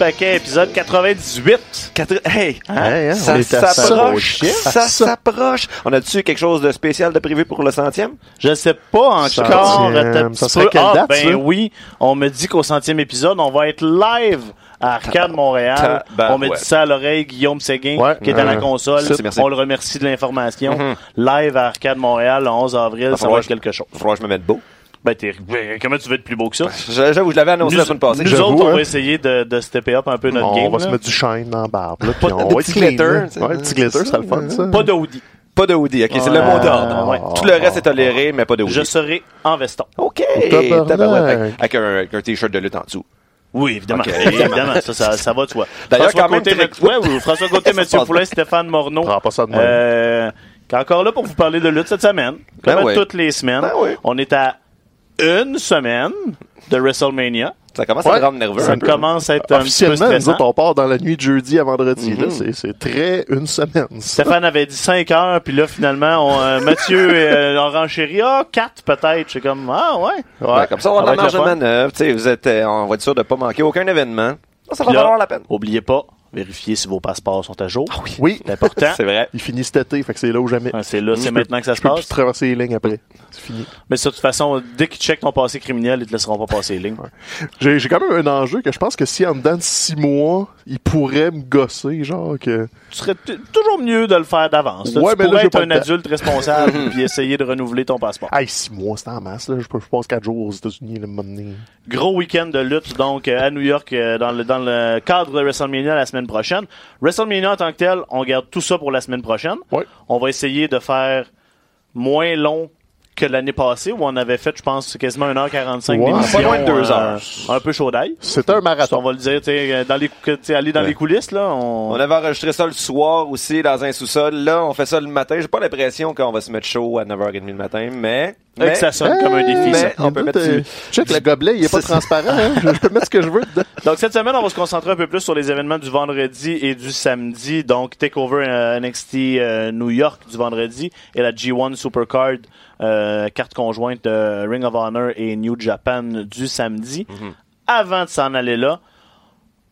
Paquet, épisode 98. Quatre- Hey, Hey, hein, ça s'approche, ça s'approche. On a-tu quelque chose de spécial de prévu pour le centième? Je sais pas encore. Un Ça serait quelle Ah, date, ben ça? oui, on me dit qu'au centième épisode, on va être live à Arcade Montréal. On me dit ça à l'oreille, Guillaume Séguin, Ouais. qui est à la Euh, console. On le remercie de l'information. Mhm. Live à Arcade Montréal le 11 avril, ça va être quelque chose. Falloir que je me mette beau. Ben, t'es, ben, comment tu veux être plus beau que ça? J'avoue, je l'avais annoncé la semaine passée. nous J'avoue, autres, on hein. va essayer de, de stepper up un peu notre on game. va se mettre du shine dans la barbe. Là, puis on de va petit glitter, tu. Ouais, petit glitter, c'est le fun, ça. Pas de hoodie. Pas de hoodie, ok, c'est le mot d'ordre. Ouais. Tout le reste est toléré, mais pas de hoodie. Je serai en veston. Ok, tabarouette, avec, un, avec un t-shirt de lutte en dessous. Oui, évidemment. Évidemment, ça, ça, ça va de soi. D'ailleurs, François quand même, Côté, très- Mathieu- ouais, oui, François Côté, Mathieu Poulin, Stéphane Morneau. Prends pas ça de même. Euh, qui est encore là pour vous parler de lutte cette semaine. Comme Ben à oui. toutes les semaines. Ben oui. On est à une semaine de WrestleMania. Ça commence à me rendre nerveux. Ça un peu. commence à être un petit peu Officiellement, nous stressant. autres, on part dans la nuit de jeudi à vendredi. là. Mhm. C'est- C'est très une semaine. ça. Stéphane avait dit 5 heures, puis là, finalement, on, euh, Mathieu euh, a renchéri. Ah, 4 peut-être. Je suis comme, ah, ouais. Ouais, comme ça, on a va la être marge le de fun. manœuvre. Tu sais, vous êtes, euh, on va être sûr de pas manquer aucun événement. Ça, ça va Puis là, valoir la peine. Oubliez pas, vérifiez si vos passeports sont à jour. Oui, C'est important. C'est vrai. il finit cet été, fait que c'est là ou jamais. Ouais, C'est là, c'est peux- maintenant que ça se Je peux plus passe. traverser les lignes après. C'est fini. Mais de toute façon, dès qu'ils checkent ton passé criminel, ils te laisseront pas passer les lignes. J'ai j'ai quand même un enjeu que je pense que si en dedans de six mois, il pourrait me gosser, genre que. Tu serais toujours mieux de le faire d'avance. là. Ouais, tu mais là, pourrais j'ai être un adulte responsable puis essayer de renouveler ton passeport. Hey, six mois, c'est en masse, là. Je, peux- je passe quatre jours aux États-Unis, le moment donné. Gros week-end de lutte donc euh, à New York euh, dans le dans le cadre de WrestleMania la semaine prochaine. WrestleMania en tant que tel, on garde tout ça pour la semaine prochaine. On va essayer de faire moins long que l'année passée où on avait fait, je pense, quasiment 1h45 Ouais. d'émission. Pas loin de deux euh, heures. un peu chaud d'ail. C'était un On marathon. va le dire, tu sais, dans les, aller dans Ouais. les coulisses, là. On... On avait enregistré ça le soir aussi dans un sous-sol. Là, on fait ça le matin. J'ai pas l'impression qu'on va se mettre chaud à 9h30 le matin, mais. Fait que mais ça sonne comme un défi, mais- ça. on peut mettre euh, du- Check, le gobelet, il est pas C'est- transparent, hein. Je, peux mettre ce que je veux dedans. Donc cette semaine, on va se concentrer un peu plus sur les événements du vendredi et du samedi. Donc Takeover euh, NXT euh, New York du vendredi et la G1 Supercard euh, carte conjointe de Ring of Honor et New Japan du samedi. Avant de s'en aller là,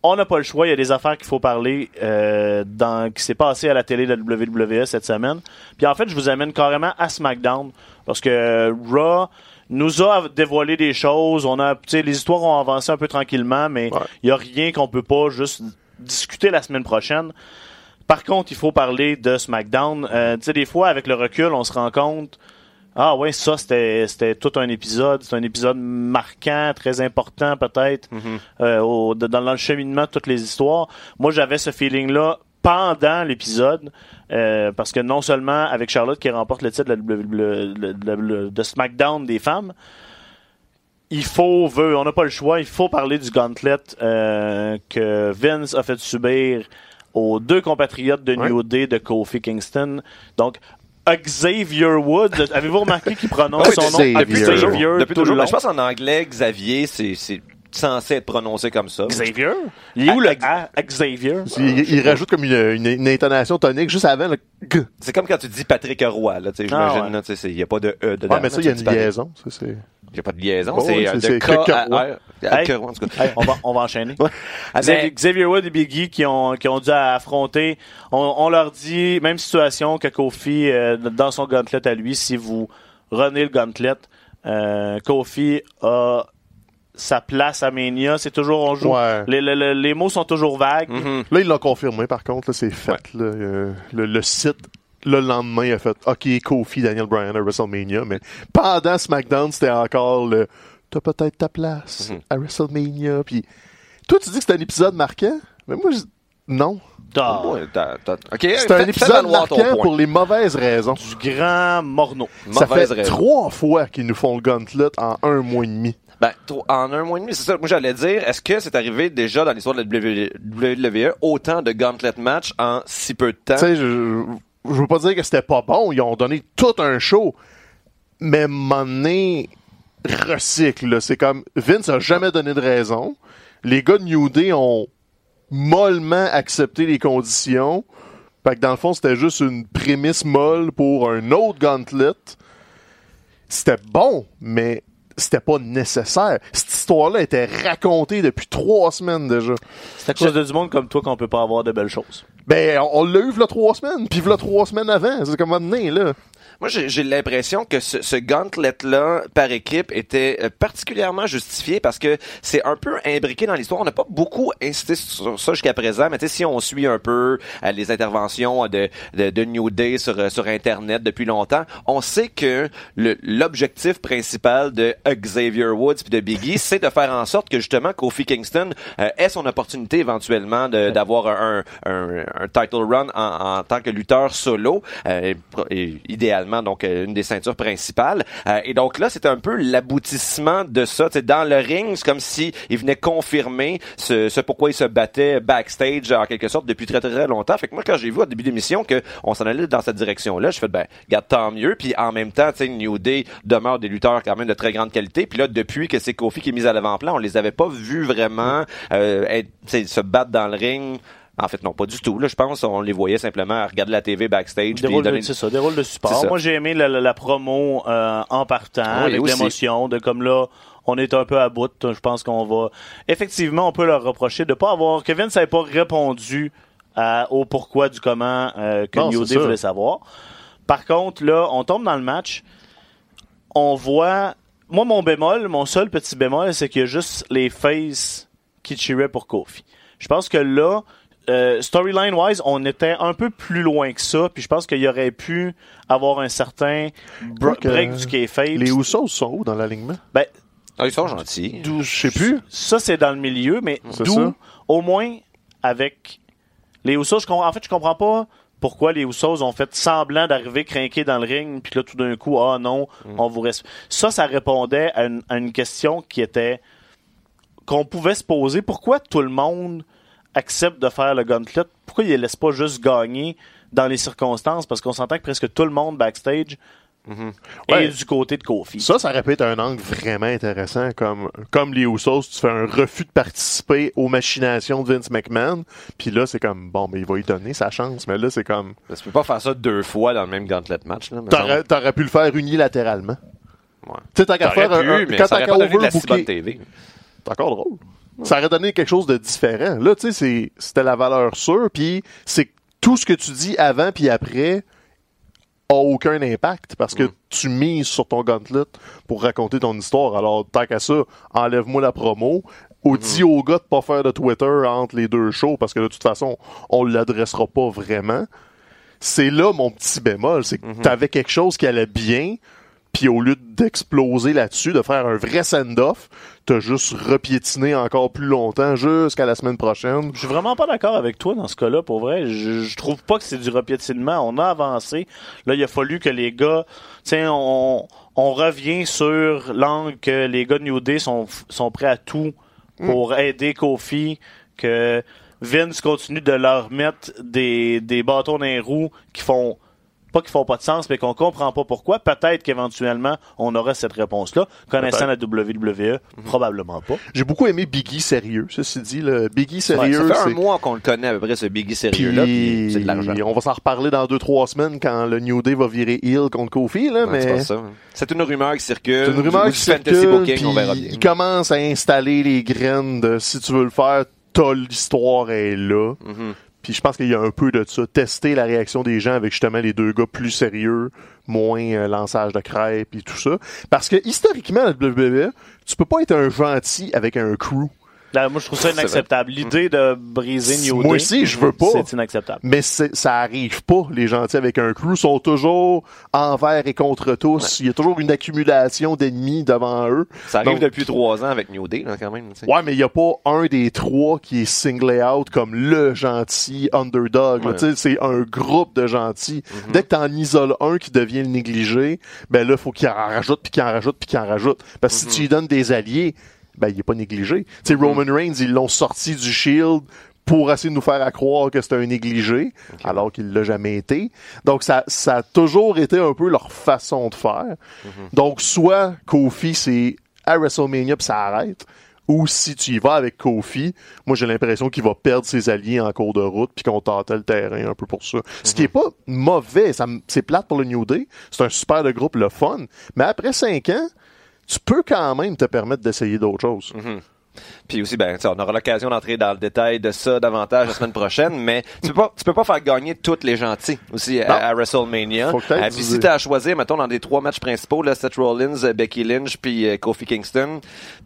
on n'a pas le choix. Il y a des affaires qu'il faut parler euh, dans qui s'est passé à la télé de la WWE cette semaine. Puis en fait, je vous amène carrément à SmackDown parce que euh, Raw nous a dévoilé des choses. On a, les histoires ont avancé un peu tranquillement, mais il Ouais. y a rien qu'on peut pas juste discuter la semaine prochaine. Par contre, il faut parler de SmackDown. Euh, tu sais, des fois, avec le recul, on se rend compte. Ah ouais, ça c'était tout un épisode, c'est un épisode marquant, très important peut-être euh, au- de- dans le cheminement de toutes les histoires. Moi, j'avais ce feeling-là pendant l'épisode euh, parce que non seulement avec Charlotte qui remporte le titre de SmackDown des femmes, il faut, veut, on n'a pas le choix, il faut parler du gauntlet euh, que Vince a fait subir aux deux compatriotes de New Day de Kofi Kingston. Donc, Xavier Woods, avez-vous remarqué qu'il prononce Oui, son nom Xavier. Depuis toujours. Xavier Depuis tout le toujours. long? Mais je pense en anglais, Xavier, c'est censé être prononcé comme ça. Xavier? Il est où le A? Xavier? Il, il rajoute comme une, une, une intonation tonique juste avant le G. C'est comme quand tu dis Patrick Roy, là, tu sais, Ah, j'imagine, ouais. il n'y a pas de E dedans. Ouais, mais ça, il y a une liaison. Ça, c'est... Il n'y a pas de liaison, Oh, c'est de K R. À Hey. que- en tout cas. Hey, on, va, on va enchaîner. Ouais. Xavier, Mais- Xavier Wood et Biggie qui ont, qui ont dû affronter, on, on leur dit, même situation que Kofi euh, dans son gauntlet à lui, si vous renez le gauntlet, euh, Kofi a sa place à Mania, c'est toujours, on joue, Ouais. les, les- les- les mots sont toujours vagues. Mhm. Là, il l'a confirmé, par contre. C'est fait. là. Euh, le, le site, le lendemain, il a fait OK, Kofi, Daniel Bryan à WrestleMania. Mais pendant SmackDown, c'était encore le T'as peut-être ta place Mhm. à WrestleMania. Puis toi, tu dis que c'était un épisode marquant. Mais moi, je... non. Ah, C'est un épisode marquant pour les mauvaises raisons. du grand Morneau. Ça Mauvaise fait raison. trois fois qu'ils nous font le gauntlet en un mois et demi. Ben, en un mois et demi, c'est ça. Moi, j'allais dire, est-ce que c'est arrivé déjà dans l'histoire de la WWE autant de gauntlet match en si peu de temps? Tu sais, je, je veux pas dire que c'était pas bon. Ils ont donné tout un show. Mais Money recycle. C'est comme Vince a jamais donné de raison. Les gars de New Day ont mollement accepté les conditions. Fait que dans le fond, c'était juste une prémisse molle pour un autre gauntlet. C'était bon, mais c'était pas nécessaire. Cette histoire-là était racontée depuis trois semaines déjà. C'est à cause de du monde comme toi qu'on peut pas avoir de belles choses. Ben, on, on l'a eu v'là trois semaines, puis v'là trois semaines avant. C'est comme donné, là. Moi, j'ai l'impression que ce, ce gauntlet-là, par équipe, était euh, particulièrement justifié parce que c'est un peu imbriqué dans l'histoire. On n'a pas beaucoup insisté sur ça jusqu'à présent, mais tu sais, si on suit un peu euh, les interventions de, de, de New Day sur, euh, sur Internet depuis longtemps, on sait que l'objectif principal de Xavier Woods puis de Biggie, c'est de faire en sorte que justement Kofi Kingston euh, ait son opportunité éventuellement d'avoir un, un, un title run en, en tant que lutteur solo, euh, et idéalement donc euh, une des ceintures principales. Euh, et donc là, c'est un peu l'aboutissement de ça. Dans le ring, c'est comme si il venait confirmer ce, ce pourquoi il se battait backstage en quelque sorte depuis très très, longtemps. Fait que moi, quand j'ai vu au début de l'émission que on s'en allait dans cette direction-là, je fais ben, garde tant mieux. Puis en même temps, tu sais, New Day demeure des lutteurs quand même de très grande qualité. Puis là, depuis que c'est Kofi qui est mis à l'avant-plan, on les avait pas vus vraiment euh, être, se battre dans le ring. En fait, non, pas du tout. Là, je pense on les voyait simplement regarder la TV backstage. Des rôles de, donner- ça, des rôles de support. ça. Moi, j'ai aimé la, la- la promo euh, en partant, Oui, avec l'émotion, de comme là, on est un peu à bout. Je pense qu'on va... Effectivement, on peut leur reprocher de pas avoir... Kevin n'avait pas répondu à- au pourquoi du comment euh, que Non, New c'est Day ça. voulait savoir. Par contre, là, on tombe dans le match. On voit... Moi, mon bémol, mon seul petit bémol, c'est qu'il y a juste les faces qui cheeraient pour Kofi. Je pense que là, euh, storyline wise, on était un peu plus loin que ça, puis je pense qu'il y aurait pu avoir un certain br- Quoique, break du kayfabe. Les Usos sont où dans l'alignement? Ben, Ah, ils sont gentils. D'où, je sais plus. ça c'est dans le milieu, mais C'est d'où ça. au moins avec les Usos, je comprends, en fait, je comprends pas pourquoi les Usos ont fait semblant d'arriver craquer dans le ring, puis là tout d'un coup, ah non, Mm. on vous reste. Ça, ça répondait à une, à une question qui était qu'on pouvait se poser. Pourquoi tout le monde accepte de faire le gauntlet? Pourquoi ils ne laissent pas juste gagner dans les circonstances? Parce qu'on s'entend que presque tout le monde backstage Ouais. est du côté de Kofi. Ça, ça répète un angle vraiment intéressant. Comme, comme les Usos, tu fais un refus de participer aux machinations de Vince McMahon. Puis là, c'est comme, bon, mais il va y donner sa chance. Mais là, c'est comme, Tu peux pas faire ça deux fois dans le même gauntlet match. T'aurais, t'aurais pu le faire unilatéralement. Ouais. Tu sais, t'as qu'à faire pu, un, un- mais quand t'as qu'à overbooker- TV. C'est encore drôle. Ça aurait donné quelque chose de différent. Là, tu sais, c'était la valeur sûre, puis c'est que tout ce que tu dis avant puis après a aucun impact parce que tu mises sur ton gauntlet pour raconter ton histoire. Alors, tant qu'à ça, enlève-moi la promo ou dis au gars de pas faire de Twitter entre les deux shows parce que de toute façon, on l'adressera pas vraiment. C'est là mon petit bémol, c'est que t'avais quelque chose qui allait bien, puis au lieu d'exploser là-dessus, de faire un vrai send-off, t'as juste repiétiné encore plus longtemps jusqu'à la semaine prochaine. Je suis vraiment pas d'accord avec toi dans ce cas-là, pour vrai. Je, je trouve pas que c'est du repiétinement. On a avancé. Là, il a fallu que les gars, tiens, on, on revient sur l'angle que les gars de New Day sont, sont prêts à tout pour aider Kofi, que Vince continue de leur mettre des, des bâtons dans les roues qui font pas qui font pas de sens, mais qu'on comprend pas pourquoi. Peut-être qu'éventuellement, on aura cette réponse-là. Connaissant la WWE, probablement pas. J'ai beaucoup aimé Biggie sérieux, ceci dit. Le Biggie Ouais, sérieux, ça fait un mois qu'on le connaît à peu près, ce Biggie sérieux-là, puis c'est de l'argent. On va s'en reparler dans deux trois semaines quand le New Day va virer heel contre Kofi là, Ouais, mais pas ça. C'est une rumeur qui circule. c'est une rumeur qui du fantasy circule, booking, puis on verra bien. il commence à installer les graines de si tu veux le faire, t'as l'histoire est là. Mhm. Puis je pense qu'il y a un peu de ça, tester la réaction des gens avec justement les deux gars plus sérieux, moins euh, lançage de crêpes et tout ça. Parce que historiquement, la WWE, tu peux pas être un gentil avec un crew. Là, moi, je trouve ça inacceptable. L'idée de briser New Moi Day, aussi, je veux pas. C'est inacceptable. Mais c'est- ça arrive pas, les gentils avec un crew sont toujours envers et contre tous. Il y a toujours une accumulation d'ennemis devant eux. Ça arrive Donc- depuis trois ans avec New Day, là, quand même. tu sais. Ouais, mais il y a pas un des trois qui est singlé out comme le gentil underdog. là. Ouais. Tu sais, C'est un groupe de gentils. Mhm. Dès que t'en isoles un qui devient le négligé, ben là, faut qu'il en rajoute, puis qu'il en rajoute, puis qu'il en rajoute. Parce que Mhm. si tu lui donnes des alliés, ben il est pas négligé. Tu sais, Roman Reigns, ils l'ont sorti du Shield pour essayer de nous faire à croire que c'était un négligé, alors qu'il l'a jamais été. Donc ça, ça a toujours été un peu leur façon de faire. Donc soit Kofi c'est à WrestleMania puis ça arrête, ou si tu y vas avec Kofi, moi j'ai l'impression qu'il va perdre ses alliés en cours de route puis qu'on tentait le terrain un peu pour ça. Ce qui est pas mauvais, c'est plate pour le New Day, c'est un super de groupe le fun, mais après cinq ans tu peux quand même te permettre d'essayer d'autres choses. Mhm. Puis aussi, ben, on aura l'occasion d'entrer dans le détail de ça davantage la semaine prochaine, mais tu peux pas, tu peux pas faire gagner tous les gentils aussi à, à WrestleMania. Faut Euh, puis si t'as à choisir, mettons, dans des trois matchs principaux, là, Seth Rollins, Becky Lynch, puis euh, Kofi Kingston,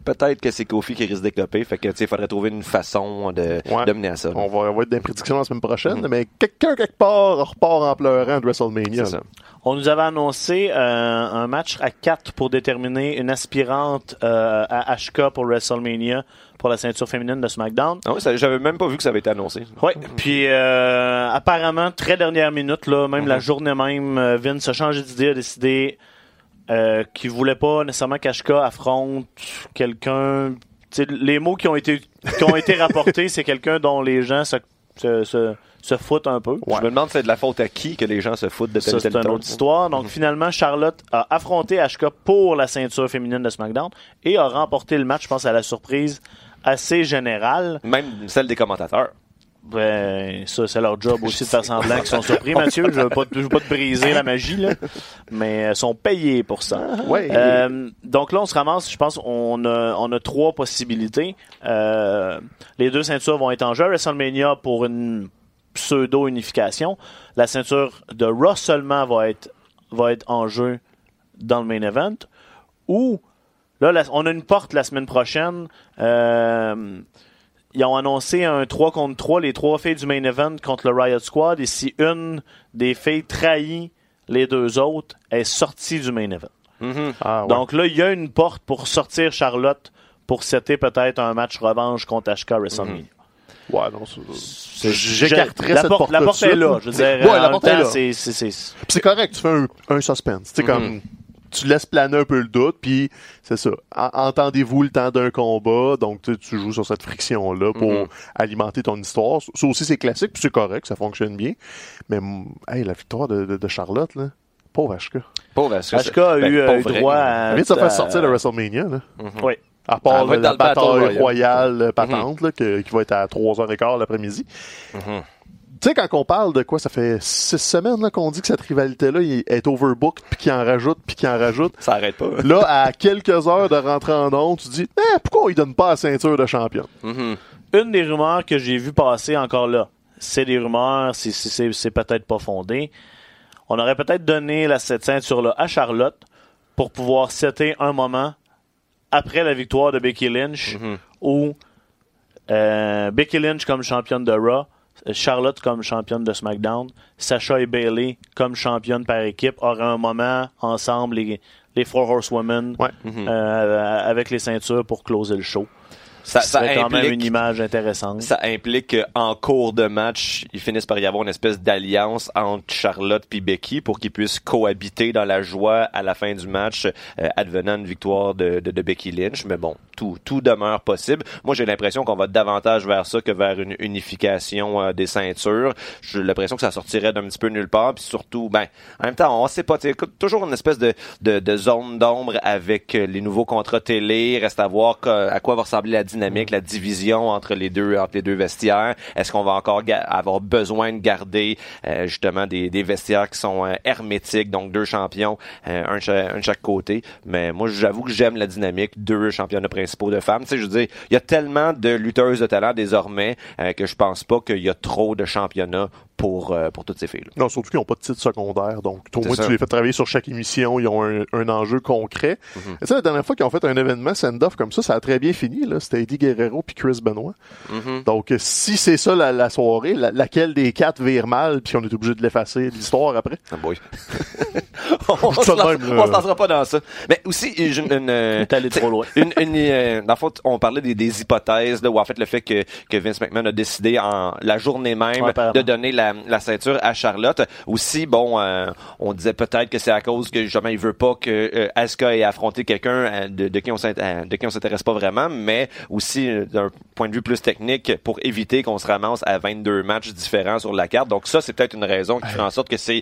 peut-être que c'est Kofi qui risque d'écloper. Fait que, tu sais, il faudrait trouver une façon de, Ouais. de mener à ça. là. On va, dans les prédictions la semaine prochaine, mais quelqu'un quelque part repart en pleurant de WrestleMania. C'est ça. On nous avait annoncé euh, un match à 4 pour déterminer une aspirante euh, à HK pour WrestleMania pour la ceinture féminine de SmackDown. Ah oui, ça- j'avais même pas vu que ça avait été annoncé. Oui, puis euh, apparemment, très dernière minute, là, même la journée même, Vince a changé d'idée, a décidé qu'il voulait pas nécessairement qu'HK affronte quelqu'un. Les mots qui ont été, qui ont été rapportés, c'est quelqu'un dont les gens se, se, se, se foutent un peu. Je me demande c'est de la faute à qui que les gens se foutent de tel Ça, ou c'est une autre histoire. Donc, finalement, Charlotte a affronté HK pour la ceinture féminine de SmackDown et a remporté le match, je pense, à la surprise assez générale. Même celle des commentateurs. Ben, ça, c'est leur job aussi de faire semblant qu'ils sont surpris, Mathieu. Je veux pas, je veux pas te briser la magie, là. Mais elles sont payés pour ça. Ouais. Euh, donc là, on se ramasse, je pense, on a, on a trois possibilités. Euh, les deux ceintures vont être en jeu WrestleMania pour une pseudo-unification. La ceinture de Raw seulement va être, va être en jeu dans le main event. Ou, là, la- on a une porte la semaine prochaine. Euh, ils ont annoncé un 3 contre 3, les trois filles du main event contre le Riot Squad. Et si une des filles trahit les deux autres, elle est sortie du main event. Mhm. Ah, ouais. Donc là, il y a une porte pour sortir Charlotte pour setter peut-être un match revanche contre HK WrestleMania. Ouais, non, c'est- J'écarterais la cette porte, porte la porte est là. Je veux dire, Ouais, la porte est là. c'est- c'est- c'est- Puis c'est correct, tu fais un, un suspense. Tu sais, comme, tu laisses planer un peu le doute, puis c'est ça. En- Entendez-vous le temps d'un combat, donc tu, tu joues sur cette friction-là pour Mhm. alimenter ton histoire. Ça aussi, c'est classique, puis c'est correct, ça fonctionne bien. Mais, mm, hey, la victoire de, de- de Charlotte, là, pauvre HK. Pauvre HK. HK a Ben, eu, euh, eu droit à. vient de se à- faire sortir de WrestleMania, là. Oui. À part la, dans le Battle bataille Royale. euh, patente, là, que- qui va être à 3h15 l'après-midi. Tu sais, quand on parle de quoi, ça fait six semaines là, qu'on dit que cette rivalité-là est overbooked, puis qu'il en rajoute, puis qu'il en rajoute. Ça arrête pas. Là, à quelques heures de rentrer en onde, tu dis eh, pourquoi il donne pas la ceinture de champion? Mhm. Une des rumeurs que j'ai vu passer encore là, c'est des rumeurs, c'est- c'est c'est- c'est peut-être pas fondé. On aurait peut-être donné la, cette ceinture-là à Charlotte pour pouvoir setter un moment après la victoire de Becky Lynch où euh, Becky Lynch comme championne de Raw, Charlotte comme championne de SmackDown, Sacha et Bailey comme championne par équipe auraient un moment ensemble, les, les Four Horsewomen, Ouais. euh, avec les ceintures pour closer le show. Ça, Ça serait quand même implique- une image intéressante. Ça implique qu'en cours de match, ils finissent par y avoir une espèce d'alliance entre Charlotte et Becky pour qu'ils puissent cohabiter dans la joie à la fin du match, euh, advenant une victoire de, de, de Becky Lynch. Mais bon, tout, tout demeure possible. Moi, j'ai l'impression qu'on va davantage vers ça que vers une unification euh, des ceintures. J'ai l'impression que ça sortirait d'un petit peu nulle part. Puis surtout, ben, en même temps, on sait pas. Toujours une espèce de, de, de zone d'ombre avec euh, les nouveaux contrats télé. Reste à voir que- à quoi va ressembler la dynamique, la division entre les deux vestiaires. Est-ce qu'on va encore avoir besoin de garder euh, justement des, des vestiaires qui sont euh, hermétiques, donc deux champions, euh, un, de chaque côté? Mais moi, j'avoue que j'aime la dynamique, deux championnats principaux de femmes. Tu sais, je veux il y a tellement de lutteuses de talent désormais euh, que je pense pas qu'il y a trop de championnats pour euh, pour toutes ces filles. -là. Non, surtout qu'ils n'ont pas de titre secondaire, donc au moins ça. tu les fais travailler sur chaque émission, ils ont un, un enjeu concret. Mhm. Tu sais, la dernière fois qu'ils ont fait un événement send-off comme ça, ça a très bien fini, là. C'était Eddie Guerrero puis Chris Benoit. Mhm. Donc, euh, si c'est ça la, la soirée, la- laquelle des quatre vire mal, puis on est obligé de l'effacer l'histoire après? Ah boy. on Ça se lancera pas dans ça. Mais aussi, une, une, euh, allé trop loin. une, une, euh, dans le fond, on parlait des, des hypothèses, là, où en fait le fait que, que Vince McMahon a décidé en la journée même Ouais, de donner la, la ceinture à Charlotte. Aussi, bon, euh, on disait peut-être que c'est à cause que justement il veut pas que euh, Asuka ait affronté quelqu'un euh, de, de qui on s'int- euh, de qui on s'intéresse pas vraiment, mais aussi euh, d'un point de vue plus technique pour éviter qu'on se ramasse à 22 matchs différents sur la carte. Donc ça, c'est peut-être une raison qui fait en sorte que c'est,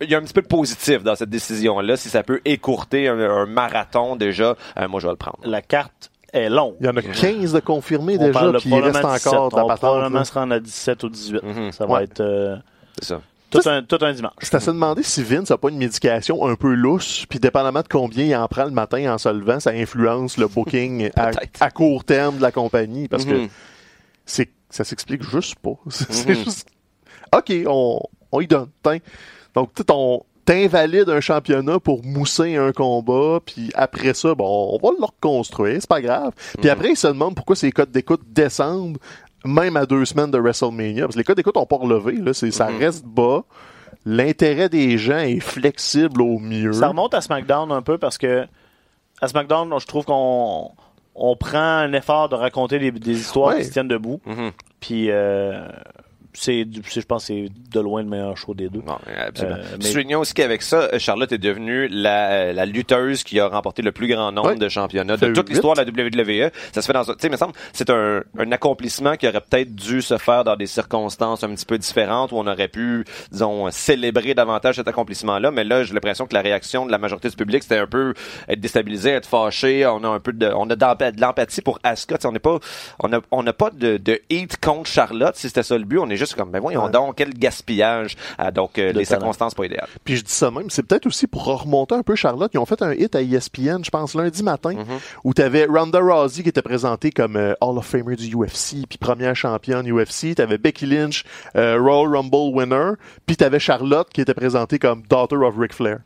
il y a un petit peu de positif dans cette décision-là. Si ça peut écourter un, un marathon déjà, euh, moi je vais le prendre. La carte est longue. Il y en a 15 de confirmés On déjà, puis il reste probablement 17. encore de On la va patente. probablement là. se rendre à 17 ou 18. Mhm. Ça va Ouais. être euh, C'est ça. Tout un, tout un dimanche. C'est à se demander si Vince n'a pas une médication un peu lousse, puis dépendamment de combien il en prend le matin en se levant, ça influence le booking à, court terme de la compagnie, parce que Mhm. c'est ça s'explique juste pas. C'est Mhm. juste... OK, on, on y donne. Donc, tu sais, on t'invalide un championnat pour mousser un combat, puis après ça, bon, on va le reconstruire, c'est pas grave. Puis Mhm. après, ils se demandent pourquoi ces codes d'écoute descendent même à deux semaines de WrestleMania. Parce que les codes d'écoute ont pas relevé, là, c'est, ça Mhm. reste bas. L'intérêt des gens est flexible au mieux. Ça remonte à SmackDown un peu parce que à SmackDown, je trouve qu'on on prend un effort de raconter des, des histoires Ouais. qui se tiennent debout. Mhm. Puis euh, c'est, du- c'est- je pense, que c'est de loin le meilleur show des deux. Non, absolument. Euh, mais- Soulignons aussi qu'avec ça, Charlotte est devenue la, la lutteuse qui a remporté le plus grand nombre Ouais. de championnats de toute l'histoire de la WWE. Ça se fait dans un, tu sais, il me semble, c'est un, un accomplissement qui aurait peut-être dû se faire dans des circonstances un petit peu différentes où on aurait pu, disons, célébrer davantage cet accomplissement-là. Mais là, j'ai l'impression que la réaction de la majorité du public, c'était un peu être déstabilisé, être fâché. On a un peu de, on a de l'empathie pour Asuka. On n'est pas, on a, on n'a pas de, de hate contre Charlotte si c'était ça le but. On est juste comme, ben voyons Ouais. donc, quel gaspillage. Ah, donc, euh, les talent. circonstances pas idéales. Puis je dis ça même, c'est peut-être aussi pour remonter un peu Charlotte. Ils ont fait un hit à ESPN, je pense, lundi matin, où tu avais Ronda Rousey qui était présentée comme euh, Hall of Famer du UFC, puis première championne UFC. Tu avais Becky Lynch, euh, Royal Rumble winner, puis tu avais Charlotte qui était présentée comme Daughter of Ric Flair.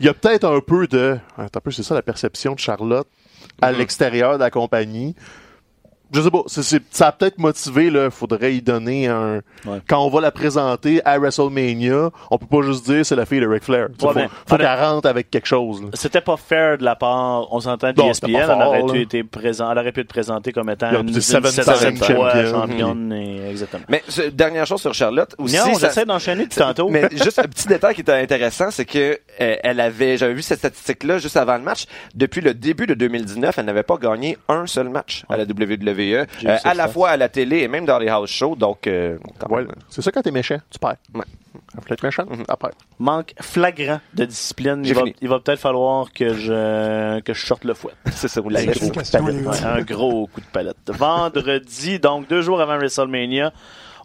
Il y a peut-être un peu de... Attends un peu, c'est ça la perception de Charlotte à l'extérieur de la compagnie. Je sais pas, c'est- c'est- ça a peut-être motivé, là, faudrait y donner un... Ouais. Quand on va la présenter à WrestleMania, on peut pas juste dire c'est la fille de Ric Flair. Ouais, faut mais- faut qu'elle rentre avec quelque chose. là. C'était pas fair de la part, on s'entend de ESPN, elle fort, aurait pu été présent, elle aurait pu être présentée comme étant une, une seven championne, et- exactement. Mais ce- dernière chose sur Charlotte aussi. non, ça- j'essaie d'enchaîner depuis tantôt. Mais juste un petit détail qui était intéressant, c'est que euh, elle avait, j'avais vu cette statistique-là juste avant le match. Depuis le début de 2019, elle n'avait pas gagné un seul match à la WWE, J'ai euh, à la fois à la télé et même dans les house shows. Donc, euh, Ouais, même. c'est ça quand t'es méchant, tu perds. Ouais. Faut être méchant, après. Manque flagrant de discipline. Il va, fini. il va peut-être falloir que je, que je sorte le fouet. c'est ça, vous Un l'avez gros dit. coup de palette. Ouais, un gros coup de palette. Vendredi, donc deux jours avant WrestleMania,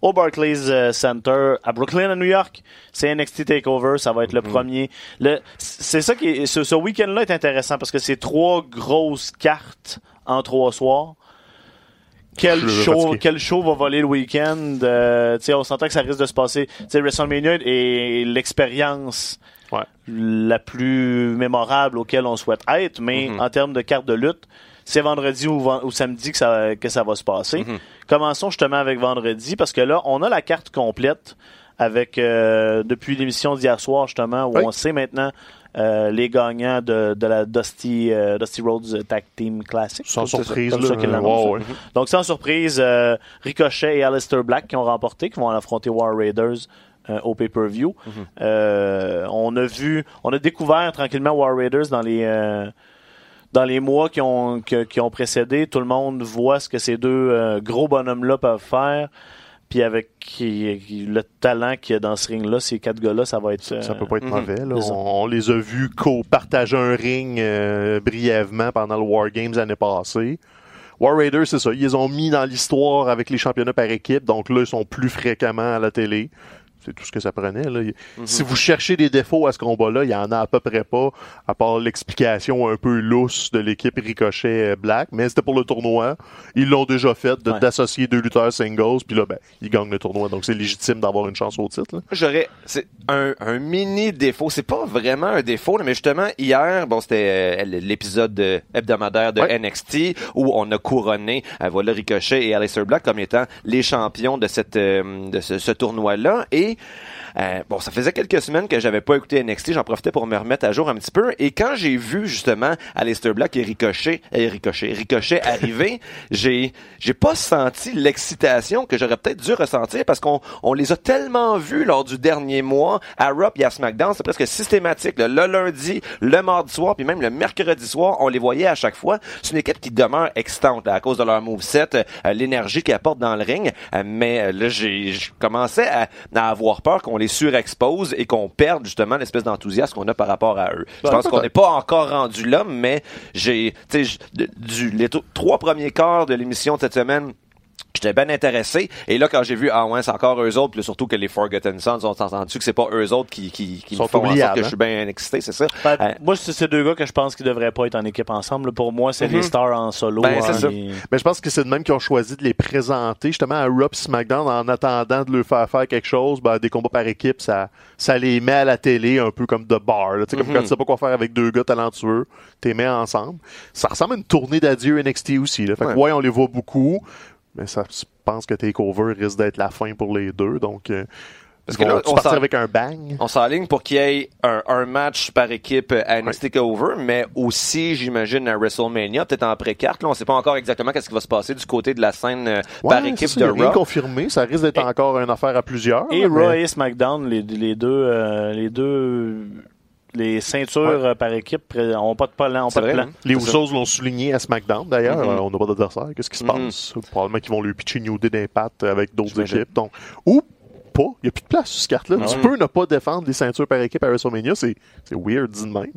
au Barclays euh, Center à Brooklyn, à New York. C'est NXT Takeover, ça va être le premier. Le, c'est ça qui est, ce, ce week-end-là est intéressant parce que c'est trois grosses cartes en trois soirs. Quel show, quel show va voler le week-end? Euh, tu sais, on s'entend que ça risque de se passer. Tu sais, WrestleMania est l'expérience Ouais. la plus mémorable auquel on souhaite être, mais Mhm. en termes de carte de lutte, c'est vendredi ou, samedi que ça, que ça va se passer. Mhm. Commençons justement avec vendredi, parce que là, on a la carte complète avec euh, depuis l'émission d'hier soir, justement, où Oui. on sait maintenant euh, les gagnants de, de la Dusty, euh, Dusty Rhodes Tag Team Classic. Sans ça, surprise, comme ça. Ouais. Donc, sans surprise, euh, Ricochet et Aleister Black qui ont remporté, qui vont affronter War Raiders au pay-per-view. Euh, on a vu, on a découvert tranquillement War Raiders dans les dans les mois qui ont que- qui ont précédé. Tout le monde voit ce que ces deux euh, gros bonhommes-là peuvent faire. Puis avec qui- qui- le talent qu'il y a dans ce ring-là, ces quatre gars-là, ça va être. euh, Ça peut pas être Mhm. mauvais. Là. On, on les a vus co-partager un ring euh, brièvement pendant le War Games l'année passée. War Raiders, c'est ça. Ils les ont mis dans l'histoire avec les championnats par équipe. Donc là, ils sont plus fréquemment à la télé. C'est tout ce que ça prenait. Là. Si vous cherchez des défauts à ce combat-là, il y en a à peu près pas, à part l'explication un peu lousse de l'équipe Ricochet euh, Black. Mais c'était pour le tournoi. Ils l'ont déjà fait de- Ouais. d'associer deux lutteurs singles. Puis là, ben, ils gagnent le tournoi. Donc c'est légitime d'avoir une chance au titre. J'aurais c'est un, un mini défaut. C'est pas vraiment un défaut, mais justement hier, bon, c'était euh, l'épisode euh, hebdomadaire de Ouais. NXT où on a couronné euh, voilà Ricochet et Aleister Black comme étant les champions de cette de ce, ce tournoi-là. Et euh, bon, ça faisait quelques semaines que j'avais pas écouté NXT. J'en profitais pour me remettre à jour un petit peu. Et quand j'ai vu justement Aleister Black et Ricochet, et Ricochet, Ricochet arriver, j'ai j'ai pas senti l'excitation que j'aurais peut-être dû ressentir parce qu'on on les a tellement vus lors du dernier mois à Raw et à SmackDown, c'est presque systématique. là. Le lundi, le mardi soir, puis même le mercredi soir, on les voyait à chaque fois. C'est une équipe qui demeure excitante là, à cause de leur moveset, euh, l'énergie qu'ils apportent dans le ring. Euh, mais euh, là, j'ai je commençais à, à avoir peur qu'on les surexpose et qu'on perde justement l'espèce d'enthousiasme qu'on a par rapport à eux. Je Ouais, pense qu'on n'est pas encore rendu là, mais j'ai, tu sais, du, les trois premiers quarts de l'émission de cette semaine, J'étais bien intéressé. Et là, quand j'ai vu, ah ouais, c'est encore eux autres, puis surtout que les Forgotten Sons ont entendu que c'est pas eux autres qui, qui, qui me font en sorte que hein? je suis bien excité, c'est ça? Ben, Euh, Moi, c'est ces deux gars que je pense qu'ils devraient pas être en équipe ensemble. là. Pour moi, c'est Mhm. les stars en solo. Ben, c'est hein, ça. et- Mais je pense que c'est de même qu'ils ont choisi de les présenter justement à et SmackDown en attendant de leur faire faire quelque chose. Ben, des combats par équipe, ça, ça les met à la télé un peu comme de bar. là. Tu sais, Comme Mhm. quand tu sais pas quoi faire avec deux gars talentueux, t'es mets ensemble. Ça ressemble à une tournée d'adieu NXT aussi. Là. Fait que ouais, on les voit beaucoup, mais ça, je pense que TakeOver risque d'être la fin pour les deux. Donc, euh, Parce que là, on partir avec un bang? On s'enligne pour qu'il y ait un, un match par équipe à NXT Over, mais aussi, j'imagine, à WrestleMania, peut-être en pré-carte. Là, on sait pas encore exactement qu'est-ce qui va se passer du côté de la scène euh, par équipe c'est ça, de Raw. confirmé. Ça risque d'être encore une affaire à plusieurs. Et là, Raw mais- et SmackDown, les, les deux, euh, les deux, les ceintures Ouais. euh, par équipe pré- ont pas de plan, ont pas de plan. hein? Les. Usos l'ont souligné à SmackDown d'ailleurs. Mhm. Euh, on n'a pas d'adversaire. Qu'est-ce qui se Mhm. passe? Probablement qu'ils vont lui pitcher New Day d'impact avec d'autres équipes. Donc, ou pas. Il n'y a plus de place sur cette carte-là. Ah tu peux ne pas défendre les ceintures par équipe à WrestleMania. C'est c'est weird, dit de même.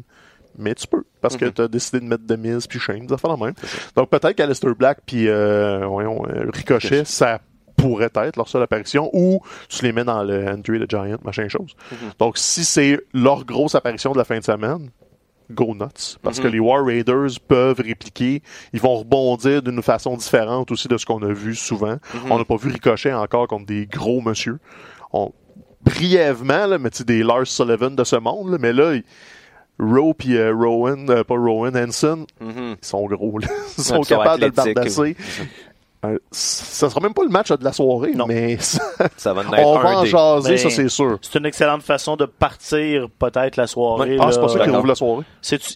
Mais tu peux. Parce que Mhm. tu as décidé de mettre Demise puis Shane. Ça fait la même. Donc, peut-être qu'Alistair Black puis euh, euh, Ricochet, ça pourrait être leur seule apparition ou tu les mets dans le Entry the Giant, machin chose. Mhm. Donc, si c'est leur grosse apparition de la fin de semaine, go nuts. Parce Mhm. que les War Raiders peuvent répliquer. Ils vont rebondir d'une façon différente aussi de ce qu'on a vu souvent. Mhm. On n'a pas vu Ricochet encore contre des gros monsieur. On, brièvement, là, mais tu des Lars Sullivan de ce monde, là, mais là, Rowe puis euh, Rowan, euh, pas Rowan, Hanson, Mhm. ils sont gros. là. Ils sont capables de le bardasser. Ça sera même pas le match de la soirée, Non. mais ça- Ça va en être on va en jaser, Mais- ça c'est sûr. C'est une excellente façon de partir peut-être la soirée. Ah, c'est pas ça qui rouvre la soirée.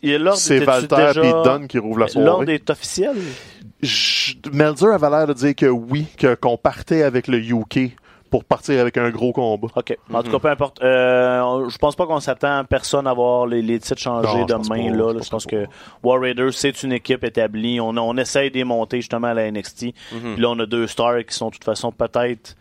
L'ordre C'est Valter déjà- et Dunn qui rouvrent la L'ordre soirée. est officiel? Je- Melzer avait l'air de dire que oui, que qu'on partait avec le UK pour partir avec un gros combat. OK. En tout cas, peu importe. Euh, je pense pas qu'on s'attend à personne à voir les, les titres changer Non, je pense demain. pas, là, je là. pense Je pense pas. que War Raiders, c'est une équipe établie. On, on essaye de les monter justement à la NXT. Mhm. Puis là, on a deux stars qui sont de toute façon peut-être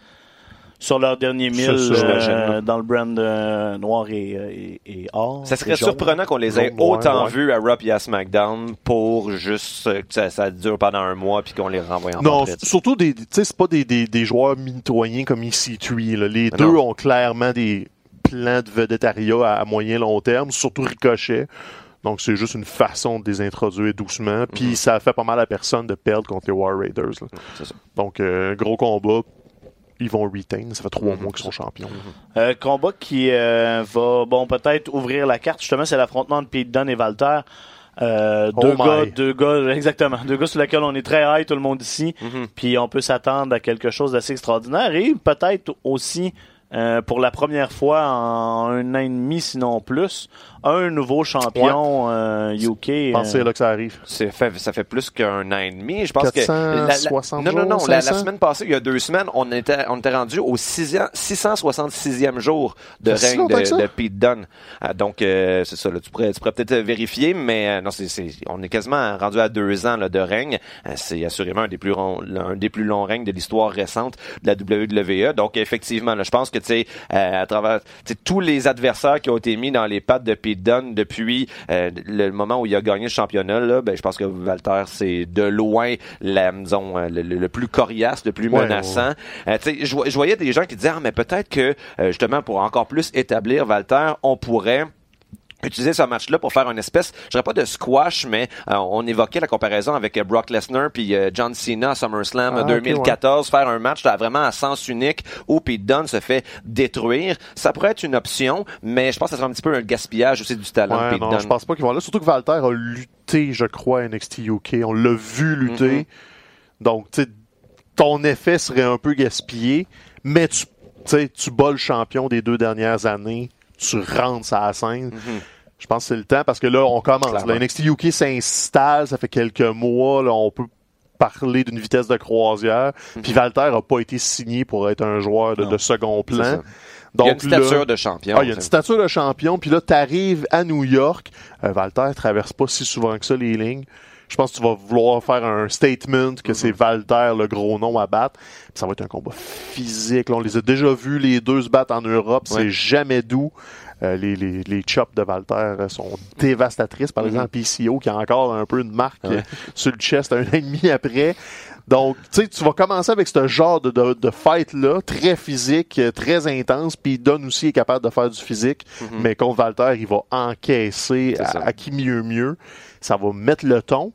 sur leur dernier mille euh, dans le brand euh, noir et, et, et or. Ça serait surprenant qu'on les ait autant ouais. vus à Raw et à SmackDown pour juste euh, que ça, ça dure pendant un mois puis qu'on les renvoie en Non, surtout des, tu sais, c'est pas des, des, des joueurs mitoyens comme EC3. Là. Les Mais deux non. ont clairement des plans de vedettariat à, à moyen long terme, surtout Ricochet. Donc c'est juste une façon de les introduire doucement. Puis Mhm. ça fait pas mal à personne de perdre contre les War Raiders. là. C'est ça. Donc euh, gros combat. Ils vont retain. Ça fait trois Mhm. mois qu'ils sont champions. Euh, combat qui euh, va bon peut-être ouvrir la carte. Justement, c'est l'affrontement de Pete Dunne et Walter. Euh, Oh deux my. gars, deux gars, exactement, deux gars sur lesquels on est très high, tout le monde ici. Mhm. Puis on peut s'attendre à quelque chose d'assez extraordinaire et peut-être aussi euh, pour la première fois en un an et demi, sinon plus, un nouveau champion euh, UK. Pensez euh, là que ça arrive. C'est fait, ça fait plus qu'un an et demi. Je pense que. 460 non, non, non. jours, La, la 500? semaine passée, il y a deux semaines, on était, on était rendu au 6e 666e jour de règne de, de Pete Dunne. Ah, donc, euh, c'est ça. Là, tu pourrais, tu pourrais peut-être vérifier, mais euh, non, c'est, c'est, on est quasiment rendu à deux ans là, de règne. Euh, c'est assurément un des plus longs, un des plus longs règnes de l'histoire récente de la WWE. Donc, effectivement, là, je pense que tu sais, euh, à travers tu sais, tous les adversaires qui ont été mis dans les pattes de Pete Dunne depuis euh, le moment où il a gagné le championnat, là, ben, je pense que Walter, c'est de loin la, disons, euh, le, le- plus coriace, le plus Ouais, menaçant. Euh, tu sais, je, je voyais des gens qui disaient, ah, mais peut-être que, euh, justement, pour encore plus établir Walter, on pourrait utiliser ce match-là pour faire une espèce, je dirais pas de squash, mais euh, on évoquait la comparaison avec euh, Brock Lesnar puis euh, John Cena à SummerSlam Ah, ok, 2014, faire un match là, vraiment à sens unique où Pete Dunne se fait détruire. Ça pourrait être une option, mais je pense que ça serait un petit peu un gaspillage aussi du talent de Ouais, Pete non, Dunne. je pense pas qu'ils vont là. Surtout que Walter a lutté, je crois, à NXT UK. On l'a vu lutter. Mhm. Donc, tu ton effet serait un peu gaspillé, mais tu, tu sais, tu bats le champion des deux dernières années, tu rentres à la scène. Mhm. Je pense que c'est le temps parce que là, on commence. Là, NXT UK s'installe, ça fait quelques mois. Là, on peut parler d'une vitesse de croisière. Puis Walter a pas été signé pour être un joueur de, second plan. Donc, il y a une stature là, de champion. ah, il y a une stature de champion, puis là, t'arrives à New York. Euh, Walter traverse pas si souvent que ça les lignes. Je pense que tu vas vouloir faire un statement que c'est Walter le gros nom à battre. Ça va être un combat physique. Là, on les a déjà vus les deux se battre en Europe. Ouais. C'est jamais doux. Euh, les, les, les chops de Walter euh, sont dévastatrices. Par exemple, PCO qui a encore un peu de marque Ouais. euh, sur le chest un an et demi après. Donc, tu sais, tu vas commencer avec ce genre de, de, de fight-là, très physique, très intense, puis Don aussi est capable de faire du physique, mais contre Walter, il va encaisser à, qui mieux mieux. Ça va mettre le ton.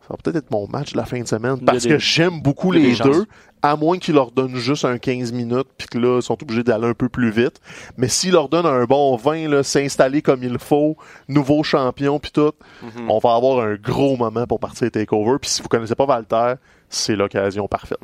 Ça va peut-être être mon match de la fin de semaine, parce des- que j'aime beaucoup les deux, à moins qu'ils leur donnent juste un 15 minutes, puis que là, ils sont obligés d'aller un peu plus vite. Mais s'ils leur donnent un bon 20, là, s'installer comme il faut, nouveau champion, puis tout, Mhm. on va avoir un gros moment pour partir TakeOver. Puis si vous connaissez pas Walter, c'est l'occasion parfaite.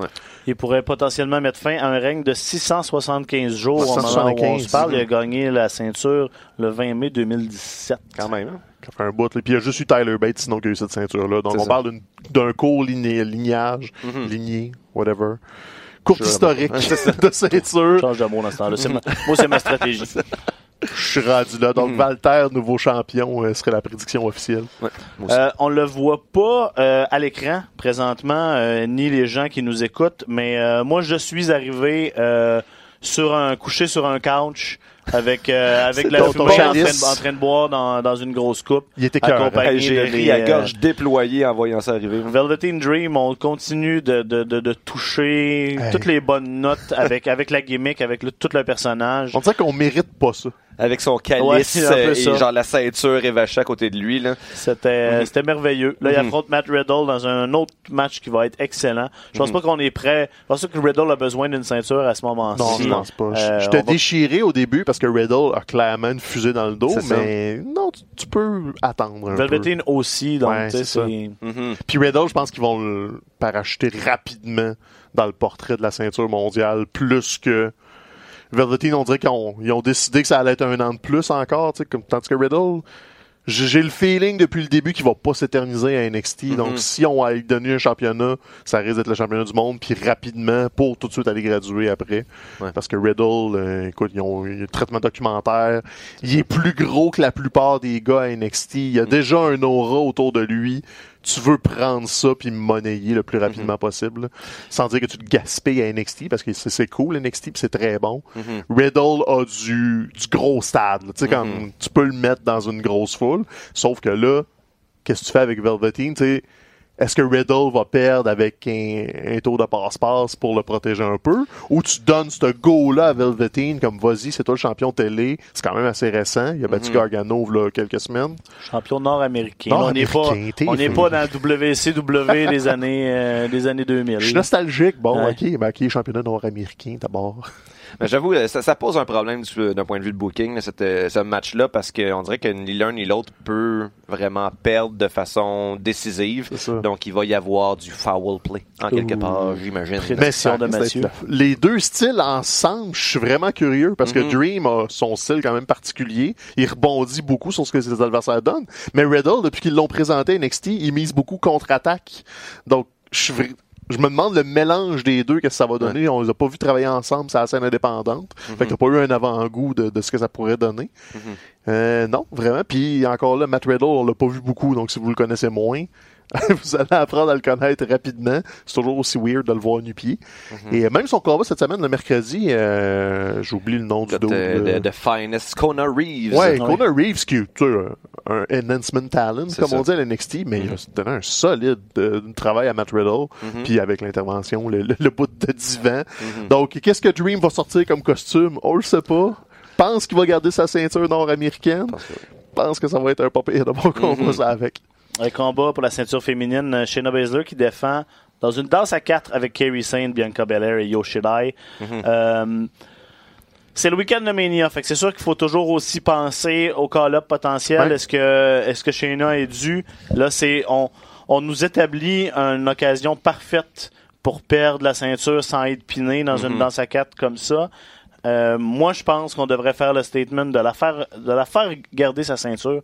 Il pourrait potentiellement mettre fin à un règne de 675 jours au moment où on 675, se parle. Il a gagné la ceinture le 20 mai 2017. Quand même. hein? Ça fait un bout. Puis il y a juste eu Tyler Bates sinon qui a eu cette ceinture-là. Donc on ça. parle d'un court ligné- lignage, Mhm. ligné, whatever. Courte historique de ceinture. Change de mot dans ce temps-là. C'est ma- Moi, c'est ma stratégie. Je suis rendu là. Donc Mhm. Walter, nouveau champion, euh, serait la prédiction officielle. Ouais. Euh, on le voit pas euh, à l'écran présentement, euh, ni les gens qui nous écoutent, mais euh, moi je suis arrivé euh, sur un couché sur un couch avec euh, avec la ton- fumée ton en train, de, en train de boire dans, dans une grosse coupe. Il était. Accompagné Hey, J'ai de ri à euh, gorge déployée en voyant ça arriver. Velveteen Dream, on continue de, de, de, de toucher Hey. toutes les bonnes notes avec avec la gimmick, avec le- tout le personnage. On dirait qu'on mérite pas ça. Avec son calice euh, ça. et genre la ceinture évachée à côté de lui. Là. C'était Mhm. c'était merveilleux. Là, il Mhm. affronte Matt Riddle dans un autre match qui va être excellent. Je pense Mhm. pas qu'on est prêt. Je pense pas que Riddle a besoin d'une ceinture à ce Non, moment-ci. je pense pas. Euh, je t'ai on va- déchiré au début parce que Riddle a clairement une fusée dans le dos, C'est ça. mais non, tu, tu peux attendre un peu. Velveteen aussi, donc Ouais, c'est ça. c'est Mhm. Puis Riddle, je pense qu'ils vont le parachuter rapidement dans le portrait de la ceinture mondiale, plus que Velveteen, on dirait qu'ils ont, ils ont décidé que ça allait être un an de plus encore, tu sais, comme, tandis que Riddle, j'ai j'ai le feeling depuis le début qu'il va pas s'éterniser à NXT, Mhm. donc si on a lui donné un championnat, ça risque d'être le championnat du monde, puis rapidement, pour tout de suite aller graduer après. Ouais. Parce que Riddle, euh, écoute, ils ont eu un traitement documentaire, il est plus gros que la plupart des gars à NXT, il y a déjà un aura autour de lui, tu veux prendre ça puis monnayer le plus rapidement possible, sans dire que tu te gaspilles à NXT parce que c'est cool NXT puis c'est très bon. Mhm. Riddle a du, du gros stade, tu sais comme tu peux le mettre dans une grosse foule, sauf que là, qu'est-ce que tu fais avec Velveteen, tu sais est-ce que Riddle va perdre avec un, un tour de passe-passe pour le protéger un peu? Ou tu donnes ce go-là à Velveteen comme vas-y, c'est toi le champion télé. C'est quand même assez récent. Il a battu Mhm. Gargano a quelques semaines. champion nord-américain. on n'est pas, on n'est fin. pas dans le WCW des années, euh, des années 2000. Je suis nostalgique. Bon, Ouais. ok, mais ok, championnat nord-américain d'abord. Mais j'avoue, euh, ça, ça pose un problème du- d'un point de vue de booking, là, cette, euh, ce match-là, parce qu'on dirait que ni l'un ni l'autre peut vraiment perdre de façon décisive. Donc, il va y avoir du foul play, en quelque Ouh. part, j'imagine. Ça de Les deux styles ensemble, je suis vraiment curieux parce Mhm. que Dream a son style quand même particulier. Il rebondit beaucoup sur ce que ses adversaires donnent. Mais Riddle, depuis qu'ils l'ont présenté à NXT, il mise beaucoup contre-attaque. Donc, je suis je me demande le mélange des deux, qu'est-ce que ça va donner. On les a pas vu travailler ensemble, c'est la scène indépendante. Fait qu'il n'y a pas eu un avant-goût de, de ce que ça pourrait donner. Mhm. Euh, non, vraiment. Puis encore là, Matt Riddle, on l'a pas vu beaucoup, donc si vous le connaissez moins, vous allez apprendre à le connaître rapidement. C'est toujours aussi weird de le voir nu-pied. Mhm. Et même son combat cette semaine, le mercredi, euh, j'oublie le nom du De, dos. de, de Finest Kona Reeves. Ouais, Ouais. Conor Reeves, qui est un enhancement talent, comme ça. on dit à l'NXT, mais il a donné un solide euh, travail à Matt Riddle, Mhm. puis avec l'intervention, le, le- le bout de divan. Mhm. Donc, qu'est-ce que Dream va sortir comme costume? On le sait pas. Pense qu'il va garder sa ceinture nord-américaine. Pense que ça va être un pas pire de bon combat, ça, avec. Un combat pour la ceinture féminine, euh, Shayna Baszler qui défend dans une danse à quatre avec Kerry Saint, Bianca Belair et Yoshidai. Mhm. Euh, c'est le week-end de Mania, fait que c'est sûr qu'il faut toujours aussi penser au call-up potentiel. Ouais. Est-ce que est-ce que Shayna est due? Là, c'est on on nous établit une occasion parfaite pour perdre la ceinture sans être piné dans une Mhm. danse à quatre comme ça. Euh, moi, je pense qu'on devrait faire le statement de la faire de la faire garder sa ceinture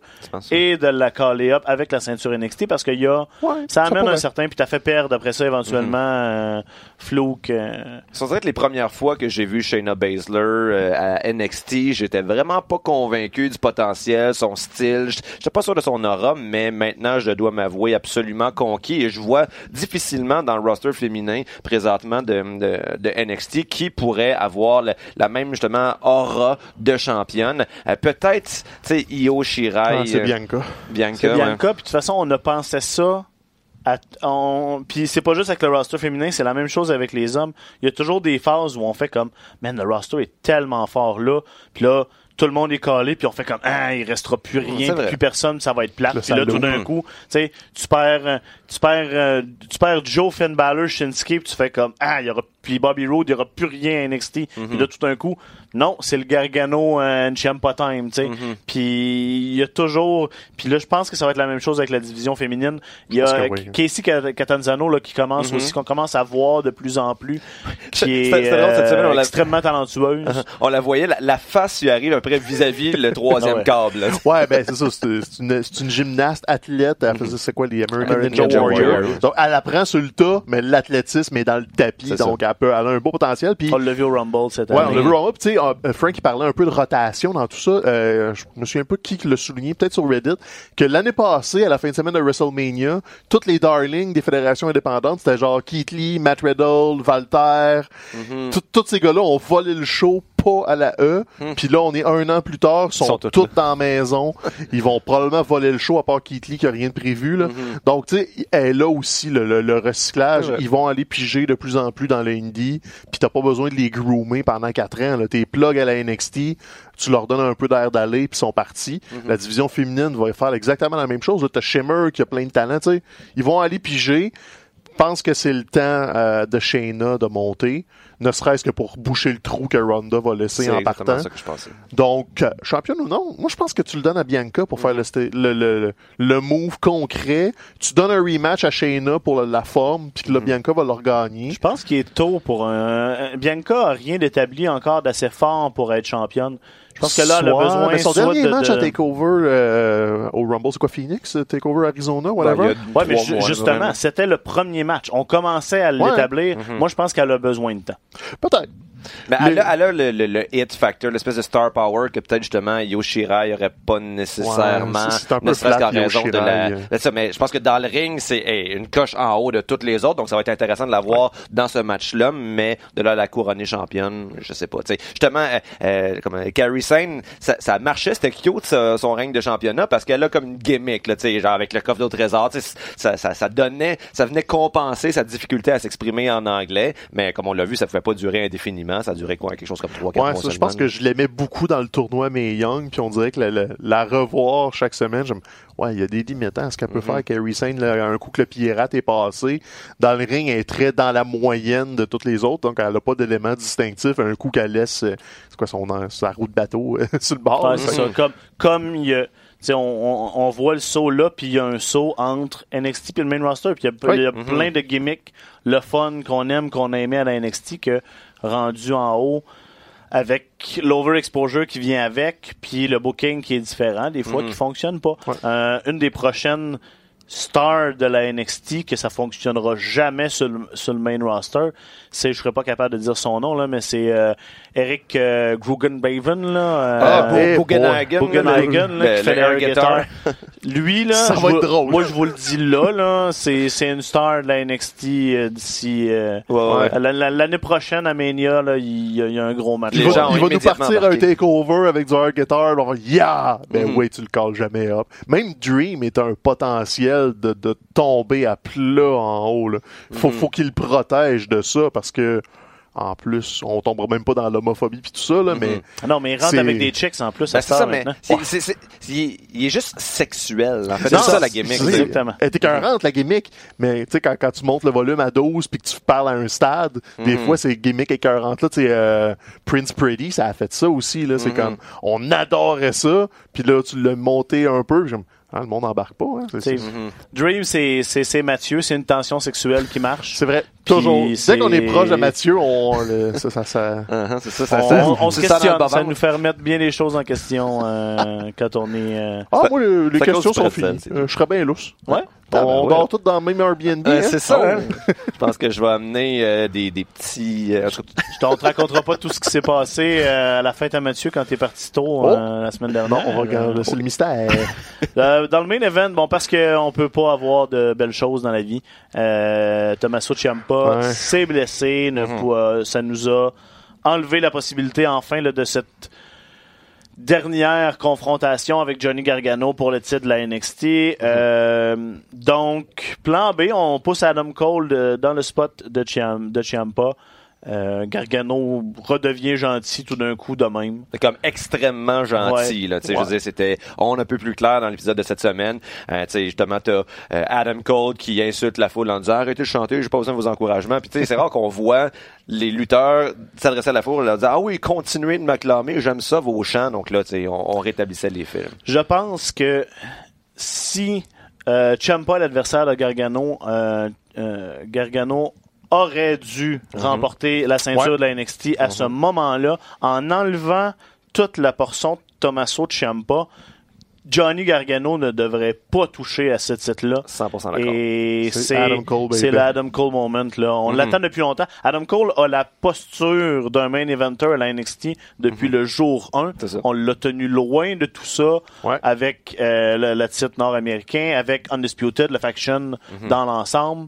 et de la caller up avec la ceinture NXT parce qu'il y a Ouais, ça amène un certain puis t'as fait perdre après ça éventuellement euh, Fluke euh, Ça doit être les premières fois que j'ai vu Shayna Baszler euh, à NXT. J'étais vraiment pas convaincu du potentiel, son style. J'étais pas sûr de son aura, mais maintenant, je dois m'avouer absolument conquis et je vois difficilement dans le roster féminin présentement de, de, de NXT qui pourrait avoir le- la même justement aura de championne. Euh, Peut-être, tu sais, Io Shirai. Ah, c'est euh, Bianca. Bianca. C'est ouais. Bianca, puis de toute façon, on a pensé ça. à- on- Puis c'est pas juste avec le roster féminin, c'est la même chose avec les hommes. Il y a toujours des phases où on fait comme, man, le roster est tellement fort là, puis là, tout le monde est calé, puis on fait comme, ah, il restera plus rien, plus personne, ça va être plate. Le Puis là, tout d'un coup, tu sais, tu perds, tu perds, euh, tu perds Joe Finn Balor, Shinsuke, puis tu fais comme, ah, il y aura, puis Bobby Roode, il y aura plus rien à NXT. Mhm. Puis là, tout d'un coup, non, c'est le Gargano and Ciampa time, tu sais. Mhm. Puis il y a toujours, puis là, je pense que ça va être la même chose avec la division féminine. Il y a oui. Casey Cat- Catanzano là, qui commence Mhm. aussi, qu'on commence à voir de plus en plus, qui est c'était drôle, cette semaine, on euh, extrêmement talentueuse. On la voyait, la, la face lui arrive après vis-à-vis le troisième ouais. câble. là. Ouais, ben c'est ça. C'est une, gymnaste athlète. Elle faisait, c'est quoi, les American, American Ninja, Ninja Warrior. Warrior. Donc, elle apprend sur le tas, mais l'athlétisme est dans le tapis. Ça. Elle, peut, elle a un beau potentiel. Puis, On l'a vu au Rumble cette Ouais, année. on l'a vu Raw. Puis, tu sais, euh, Frank, il parlait un peu de rotation dans tout ça. Euh, je me souviens pas qui l'a souligné, peut-être sur Reddit, que l'année passée, à la fin de semaine de WrestleMania, toutes les darlings des fédérations indépendantes, c'était genre Keith Lee, Matt Riddle, Walter. Tout- Tous ces gars-là ont volé le show pas à la E. Puis là, on est un an plus tard, ils sont, tous tous dans la maison. Ils vont probablement voler le show à part Keith Lee qui a rien de prévu. Là. Donc, tu sais, elle là aussi, le, le- le recyclage. Ouais. Ils vont aller piger de plus en plus dans le indie. Puis t'as pas besoin de les groomer pendant quatre ans. T'es plug à la NXT, tu leur donnes un peu d'air d'aller, puis ils sont partis. La division féminine va faire exactement la même chose. T'as Shimmer qui a plein de talent. tu sais. Ils vont aller piger. pense que c'est le temps euh, de Shayna de monter, ne serait-ce que pour boucher le trou que Ronda va laisser en partant. ça que je pensais. Donc, euh, championne ou non, moi je pense que tu le donnes à Bianca pour faire le, le, le, le move concret. Tu donnes un rematch à Shayna pour la, la forme, puis que là, Bianca va le regagner. Je pense qu'il est tôt pour un. Bianca a rien d'établi encore d'assez fort pour être championne. Pense que là, elle a Soit- besoin mais son soit dernier de- match de- à Takeover euh, au Rumble, c'est quoi Phoenix? Takeover Arizona, whatever? Ben, Ouais, mais trois ju- mois, justement, c'était le premier match. On commençait à l'établir. Mhm. Moi, je pense qu'elle a besoin de temps. Peut-être. Mais Le- elle, a, elle a le, le, le hit factor, l'espèce de star power que peut-être justement Yoshira aurait pas nécessairement. Ouais, c'est- c'est un peu flat, raison de Yoshirai, la. euh. Ça, mais je pense que dans le ring, c'est hey, une coche en haut de toutes les autres, donc ça va être intéressant de la voir dans ce match-là, mais de là à la couronner championne, je sais pas. tu sais. Justement, euh, euh, comme euh, Carrie Ça, ça marchait, c'était cute ça, son règne de championnat parce qu'elle a comme une gimmick, là, tu sais, genre avec le coffre au trésor, tu sais, ça, ça, ça donnait, ça venait compenser sa difficulté à s'exprimer en anglais, mais comme on l'a vu, ça pouvait pas durer indéfiniment, ça durait quoi, quelque chose comme 3 4 Ouais, mois ça, je pense que je l'aimais beaucoup dans le tournoi May Young, puis on dirait que la, la- la revoir chaque semaine, j'aime, ouais, il y a des limites à ce qu'elle peut Mhm. faire. Carrie Sane, là, un coup que le pirate est passé, dans le ring, elle est très dans la moyenne de toutes les autres, donc elle n'a pas d'élément distinctif. Un coup qu'elle laisse, euh, c'est quoi son sa roue de bateau euh, sur le bord. Ouais, c'est ça. Comme, comme il y a. On, on, on voit le saut là, puis il y a un saut entre NXT et le main roster. Puis il y a, Oui. il y a plein de gimmicks, le fun qu'on aime, qu'on a aimé à la NXT, que rendu en haut, avec l'overexposure qui vient avec, puis le booking qui est différent, des fois, Mhm. qui fonctionne pas. Ouais. Euh, une des prochaines stars de la NXT que ça fonctionnera jamais sur le, sur le main roster, c'est, je serais pas capable de dire son nom, là, mais c'est euh, Eric euh, Grugenbaven, là. euh, Ah, Bugenhagen, Bugenhagen, le- là, qui le fait air l'air guitar. Lui, là, Ça va être drôle. moi, je vous le dis là, là, c'est, c'est une star de la NXT euh, d'ici... euh, Ouais, ouais. la- la- L'année prochaine, à Mania, là, il y, a- il y a un gros match. Les Il va, gens ont il va nous partir un takeover avec du air guitar. Dire, yeah! Ben Mhm. oui, tu le calls jamais up. Même Dream est un potentiel de, de tomber à plat en haut. Là. Faut, Mhm. faut qu'il le protège de ça parce que, en plus, on tombera même pas dans l'homophobie puis tout ça, là, mais Ah Non, mais il rentre avec des chicks en plus. Ben, à c'est ça, mais c'est- il, il est juste sexuel. En fait, c'est Non, ça la gimmick. Exactement. Elle est écœurante, la gimmick. Mais tu sais, quand, quand tu montes le volume à 12 puis que tu parles à un stade, des Mhm. fois, c'est gimmick écœurante. Là, tu sais, euh, Prince Pretty, ça a fait ça aussi. Là, c'est comme, on adorait ça. Puis là, tu l'as monté un peu. puis ah, le monde embarque pas. Hein, c'est, C'est- c'est- Mhm. Dream, c'est, c'est, c'est Mathieu, c'est une tension sexuelle qui marche. c'est vrai. Puis Toujours. Dès c'est- qu'on est proche de Mathieu, on, le- ça, ça, ça- Uh-huh, c'est ça, ça, On, ça- on se ça questionne, ça nous fait remettre bien les choses en question euh, quand on est... euh, Ah, Ça- moi, le- les questions sont finies. c'est Euh, je serais bien lousse. Ouais? Ah, ben on ouais. dort tous dans le même Airbnb. Euh, hein? c'est ça, Oh. hein? Je pense que je vais amener euh, des, des petits... euh, Je t'en te raconterai pas tout ce qui s'est passé euh, à la fête à Mathieu quand t'es parti tôt euh, la semaine dernière. Non, on va regarder. C'est le mystère. Euh, dans le main event, bon, parce qu'on peut pas avoir de belles choses dans la vie, euh, Tommaso Ciampa Ouais. s'est blessé, ne euh, ça nous a enlever la possibilité enfin là, de cette dernière confrontation avec Johnny Gargano pour le titre de la NXT. Euh, donc, plan B, on pousse Adam Cole dans le spot de, Ciam- de Ciampa. Euh, Gargano redevient gentil tout d'un coup de même. C'est comme extrêmement gentil Ouais. là tu sais je Ouais. veux dire c'était on un peu plus clair dans l'épisode de cette semaine euh, tu sais justement t'as euh, Adam Cole qui insulte la foule en disant arrêtez de chanter j'ai pas besoin de vos encouragements puis tu sais c'est rare qu'on voit les lutteurs s'adresser à la foule et leur dire ah oui continuez de m'acclamer j'aime ça vos chants donc là tu sais on, on rétablissait les films Je pense que si euh, Ciampa, l'adversaire de Gargano, euh, euh, Gargano aurait dû remporter la ceinture Ouais. de la NXT à ce moment-là, en enlevant toute la portion de Tommaso Ciampa, Johnny Gargano ne devrait pas toucher à ce titre-là. 100% d'accord Et C'est Cole, l'Adam Cole moment. Là. On Mhm. l'attend depuis longtemps. Adam Cole a la posture d'un main eventer à la NXT depuis le jour 1. Mhm. C'est ça. On l'a tenu loin de tout ça Ouais. avec euh, le, le titre nord-américain, avec Undisputed, la faction Mhm. dans l'ensemble.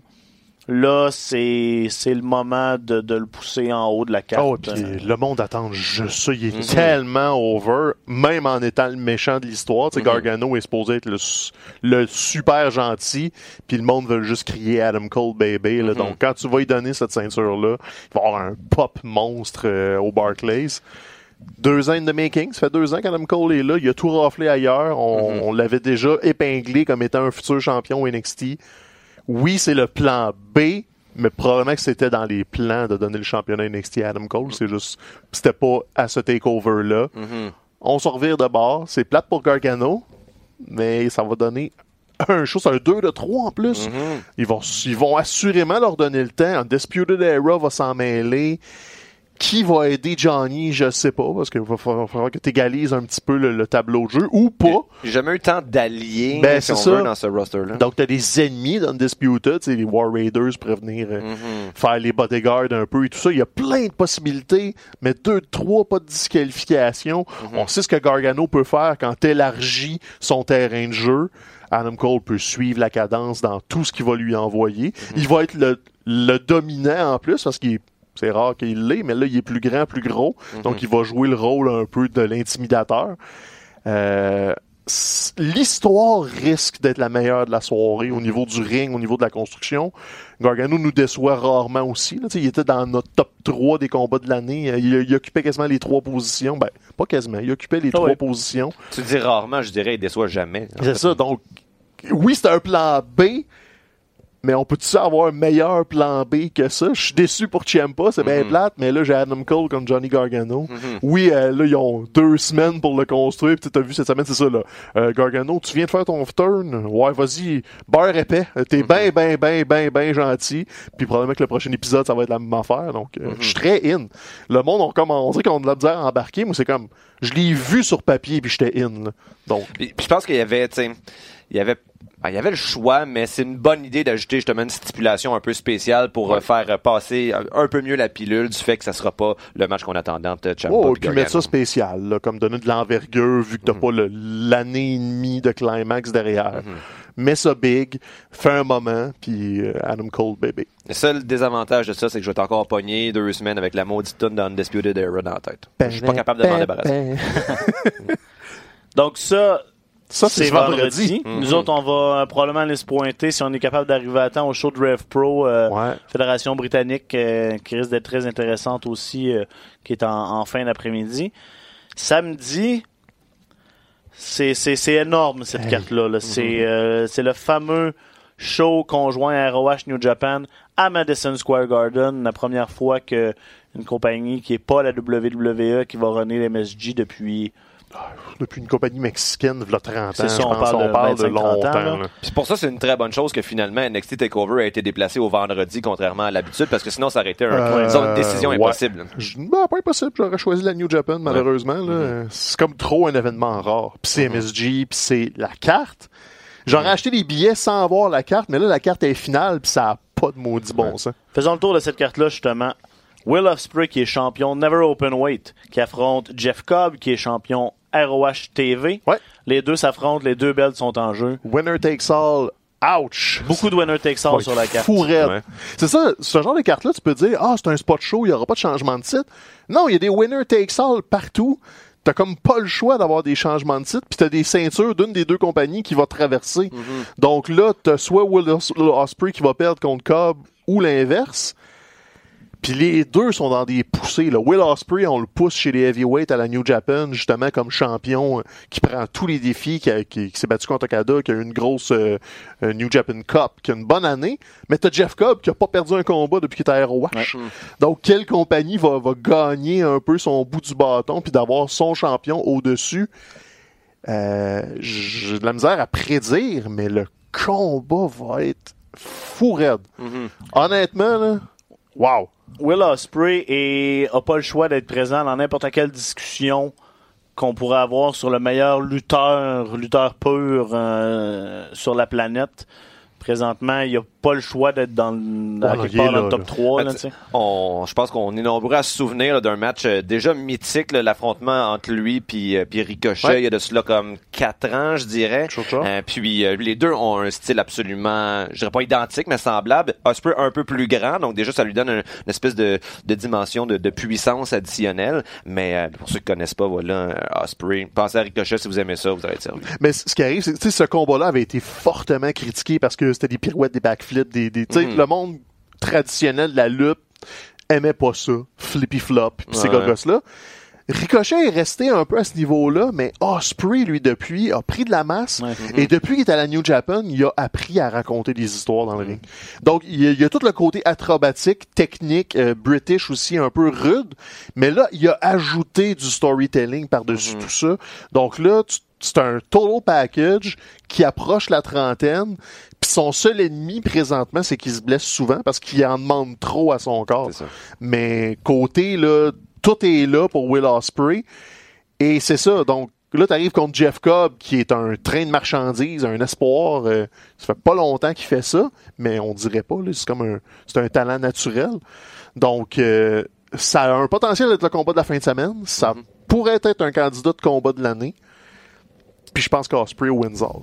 Là, c'est c'est le moment de, de le pousser en haut de la carte. Oh, le monde attend juste ça. Il est Mhm. tellement over, même en étant le méchant de l'histoire. Mhm. Gargano est supposé être le, le super gentil, puis le monde veut juste crier Adam Cole baby. Mhm. là. Donc, quand tu vas lui donner cette ceinture-là, il va avoir un pop monstre euh, au Barclays. Deux ans de making, ça fait deux ans qu'Adam Cole est là, il a tout raflé ailleurs, on, Mhm. on l'avait déjà épinglé comme étant un futur champion au NXT. Oui, c'est le plan B, mais probablement que c'était dans les plans de donner le championnat NXT à Adam Cole. C'est juste, c'était pas à ce takeover-là. Mhm. On se revire de bord. C'est plate pour Gargano, mais ça va donner un show. C'est un 2 de 3 en plus. Mhm. Ils, vont, ils vont assurément leur donner le temps. Undisputed Era va s'en mêler. Qui va aider Johnny, je sais pas, parce qu'il va falloir, falloir que tu égalises un petit peu le, le tableau de jeu, ou pas. j'ai jamais eu tant d'alliés Ben, si c'est on ça. veut dans ce roster là Donc, t'as des ennemis d'Undisputed, tu sais, les War Raiders pourraient venir euh, Mhm. faire les bodyguards un peu et tout ça. Il y a plein de possibilités, mais deux, trois, pas de disqualification. Mhm. On sait ce que Gargano peut faire quand élargit son terrain de jeu. Adam Cole peut suivre la cadence dans tout ce qu'il va lui envoyer. Mhm. Il va être le, le dominant en plus parce qu'il est- c'est rare qu'il l'ait, mais là, il est plus grand, plus gros. Mhm. Donc, il va jouer le rôle un peu de l'intimidateur. Euh, L'histoire risque d'être la meilleure de la soirée au niveau du ring, au niveau de la construction. Gargano nous déçoit rarement aussi. Là. Il était dans notre top 3 des combats de l'année. Euh, Il, il occupait quasiment les trois positions. Ben, pas quasiment. Il occupait les Ah trois ouais. positions. tu dis rarement je dirais il déçoit jamais C'est ça. Donc, oui, c'est un plan B, mais on peut-tu avoir un meilleur plan B que ça? Je suis déçu pour Ciampa, c'est bien Mhm. plate, mais là, j'ai Adam Cole comme Johnny Gargano. Mhm. Oui, euh, là, ils ont deux semaines pour le construire. Puis t'as vu cette semaine, c'est ça, là. Euh, Gargano, tu viens de faire ton turn? Ouais, vas-y, beurre épais. Euh, T'es ben, ben, ben, ben, ben gentil. Puis probablement que le prochain épisode, ça va être la même affaire. Donc, euh, je suis très in. Le monde, on, comme, on dirait qu'on a de la misère à embarquer. Moi, c'est comme, je l'ai vu sur papier, puis j'étais in. là. Donc, Puis, puis je pense qu'il y avait, tu sais, il y avait, ben, il y avait le choix, mais c'est une bonne idée d'ajouter justement une stipulation un peu spéciale pour euh, faire euh, passer un, un peu mieux la pilule du fait que ça sera pas le match qu'on attendait entre Ciampa Oh, et puis mettre ça spécial, là, comme donner de l'envergure vu que t'as pas le- l'année et demie de climax derrière. Mets ça big, fais un moment, puis euh, Adam Cole, bébé. Le seul désavantage de ça, c'est que je vais encore pogné deux semaines avec la maudite tonne d'Undisputed Era dans la tête. Je suis pas capable de m'en débarrasser. Donc ça, Ça, c'est vendredi. vendredi. Nous autres, on va euh, probablement aller se pointer si on est capable d'arriver à temps au show de Rev Pro, euh, Ouais. Fédération britannique, euh, qui risque d'être très intéressante aussi, euh, qui est en, en fin d'après-midi. Samedi, c'est c'est- c'est énorme cette Hey. carte-là. là. C'est euh, c'est le fameux show conjoint à ROH New Japan à Madison Square Garden, la première fois que une compagnie qui est pas la WWE qui va runner l'MSG depuis Depuis une compagnie mexicaine, il 30 ans, C'est ça, on parle de on parle de 25-30 ans, longtemps. Puis pour ça, c'est une très bonne chose que finalement NXT TakeOver a été déplacé au vendredi, contrairement à l'habitude, parce que sinon ça aurait été un, Euh, disons, une décision ouais. impossible. Je- ben, pas impossible, j'aurais choisi la New Japan, malheureusement. là. C'est comme trop un événement rare. Puis c'est MSG, puis c'est la carte. J'aurais acheté des billets sans avoir la carte, mais là, la carte est finale, puis ça a pas de maudit bon sens. Faisons le tour de cette carte-là, justement. Will Ospreay, qui est champion Never Open Weight, qui affronte Jeff Cobb, qui est champion ROH TV. Ouais. Les deux s'affrontent, les deux belts sont en jeu. Winner takes all ouch! Beaucoup de winner takes all Ouais, sur la carte. Ouais. C'est ça, ce genre de carte-là, tu peux dire, ah, c'est un spot show, il n'y aura pas de changement de titre. Non, il y a des winner takes all partout. T'as comme pas le choix d'avoir des changements de titre, puis t'as des ceintures d'une des deux compagnies qui va traverser. Donc là, t'as soit Will Os- Ospreay qui va perdre contre Cobb ou l'inverse. Puis les deux sont dans des poussées. Là. Will Ospreay, on le pousse chez les heavyweights à la New Japan, justement comme champion, euh, qui prend tous les défis, qui, a- qui- qui s'est battu contre Okada, qui a eu une grosse euh, New Japan Cup, qui a une bonne année. Mais t'as Jeff Cobb qui a pas perdu un combat depuis qu'il était à ROH. Donc quelle compagnie va, va gagner un peu son bout du bâton puis d'avoir son champion au-dessus? Euh, J'ai de la misère à prédire, mais le combat va être fou raide. Honnêtement, là, wow. Will Ospreay et a pas le choix d'être présent dans n'importe quelle discussion qu'on pourrait avoir sur le meilleur lutteur, lutteur pur euh, sur la planète. Présentement, il a pas le choix d'être dans, le- dans, Ouais, le top là. 3. Ben, là. On, je pense qu'on est nombreux à se souvenir d'un match euh, déjà mythique, là, l'affrontement entre lui puis euh, puis Ricochet. Ouais. Il y a de cela comme quatre ans, je dirais. Euh, puis euh, les deux ont un style absolument, je dirais pas identique, mais semblable. Osprey un peu plus grand, donc déjà ça lui donne un- une espèce de, de dimension de, de puissance additionnelle. Mais euh, pour ceux qui connaissent pas, voilà, Osprey. Pensez à Ricochet si vous aimez ça, vous allez être servi. Mais ce qui arrive, c'est que tu sais, ce combat-là avait été fortement critiqué parce que c'était des pirouettes, des backflips, des, des tu sais, Mhm. le monde traditionnel de la lutte aimait pas ça, flippy flop, pis ces Ouais. gogos-là. Ricochet est resté un peu à ce niveau-là, mais Osprey, lui, depuis, a pris de la masse. Ouais. Et depuis qu'il est à la New Japan, il a appris à raconter des histoires dans le ring. Donc, il y, a, il y a tout le côté acrobatique, technique, euh, british aussi, un peu rude. Mais là, il a ajouté du storytelling par-dessus tout ça. Donc là, tu- c'est un total package qui approche la trentaine. Puis son seul ennemi présentement, c'est qu'il se blesse souvent parce qu'il en demande trop à son corps. Mais côté, là, tout est là pour Will Ospreay. Et c'est ça. Donc, là, t'arrives contre Jeff Cobb, qui est un train de marchandises, un espoir. euh, ça fait pas longtemps qu'il fait ça, mais on dirait pas. C'est comme un, c'est un talent naturel. Donc, euh, ça a un potentiel d'être le combat de la fin de semaine. Ça pourrait être un candidat de combat de l'année. Puis je pense qu'Osprey wins all.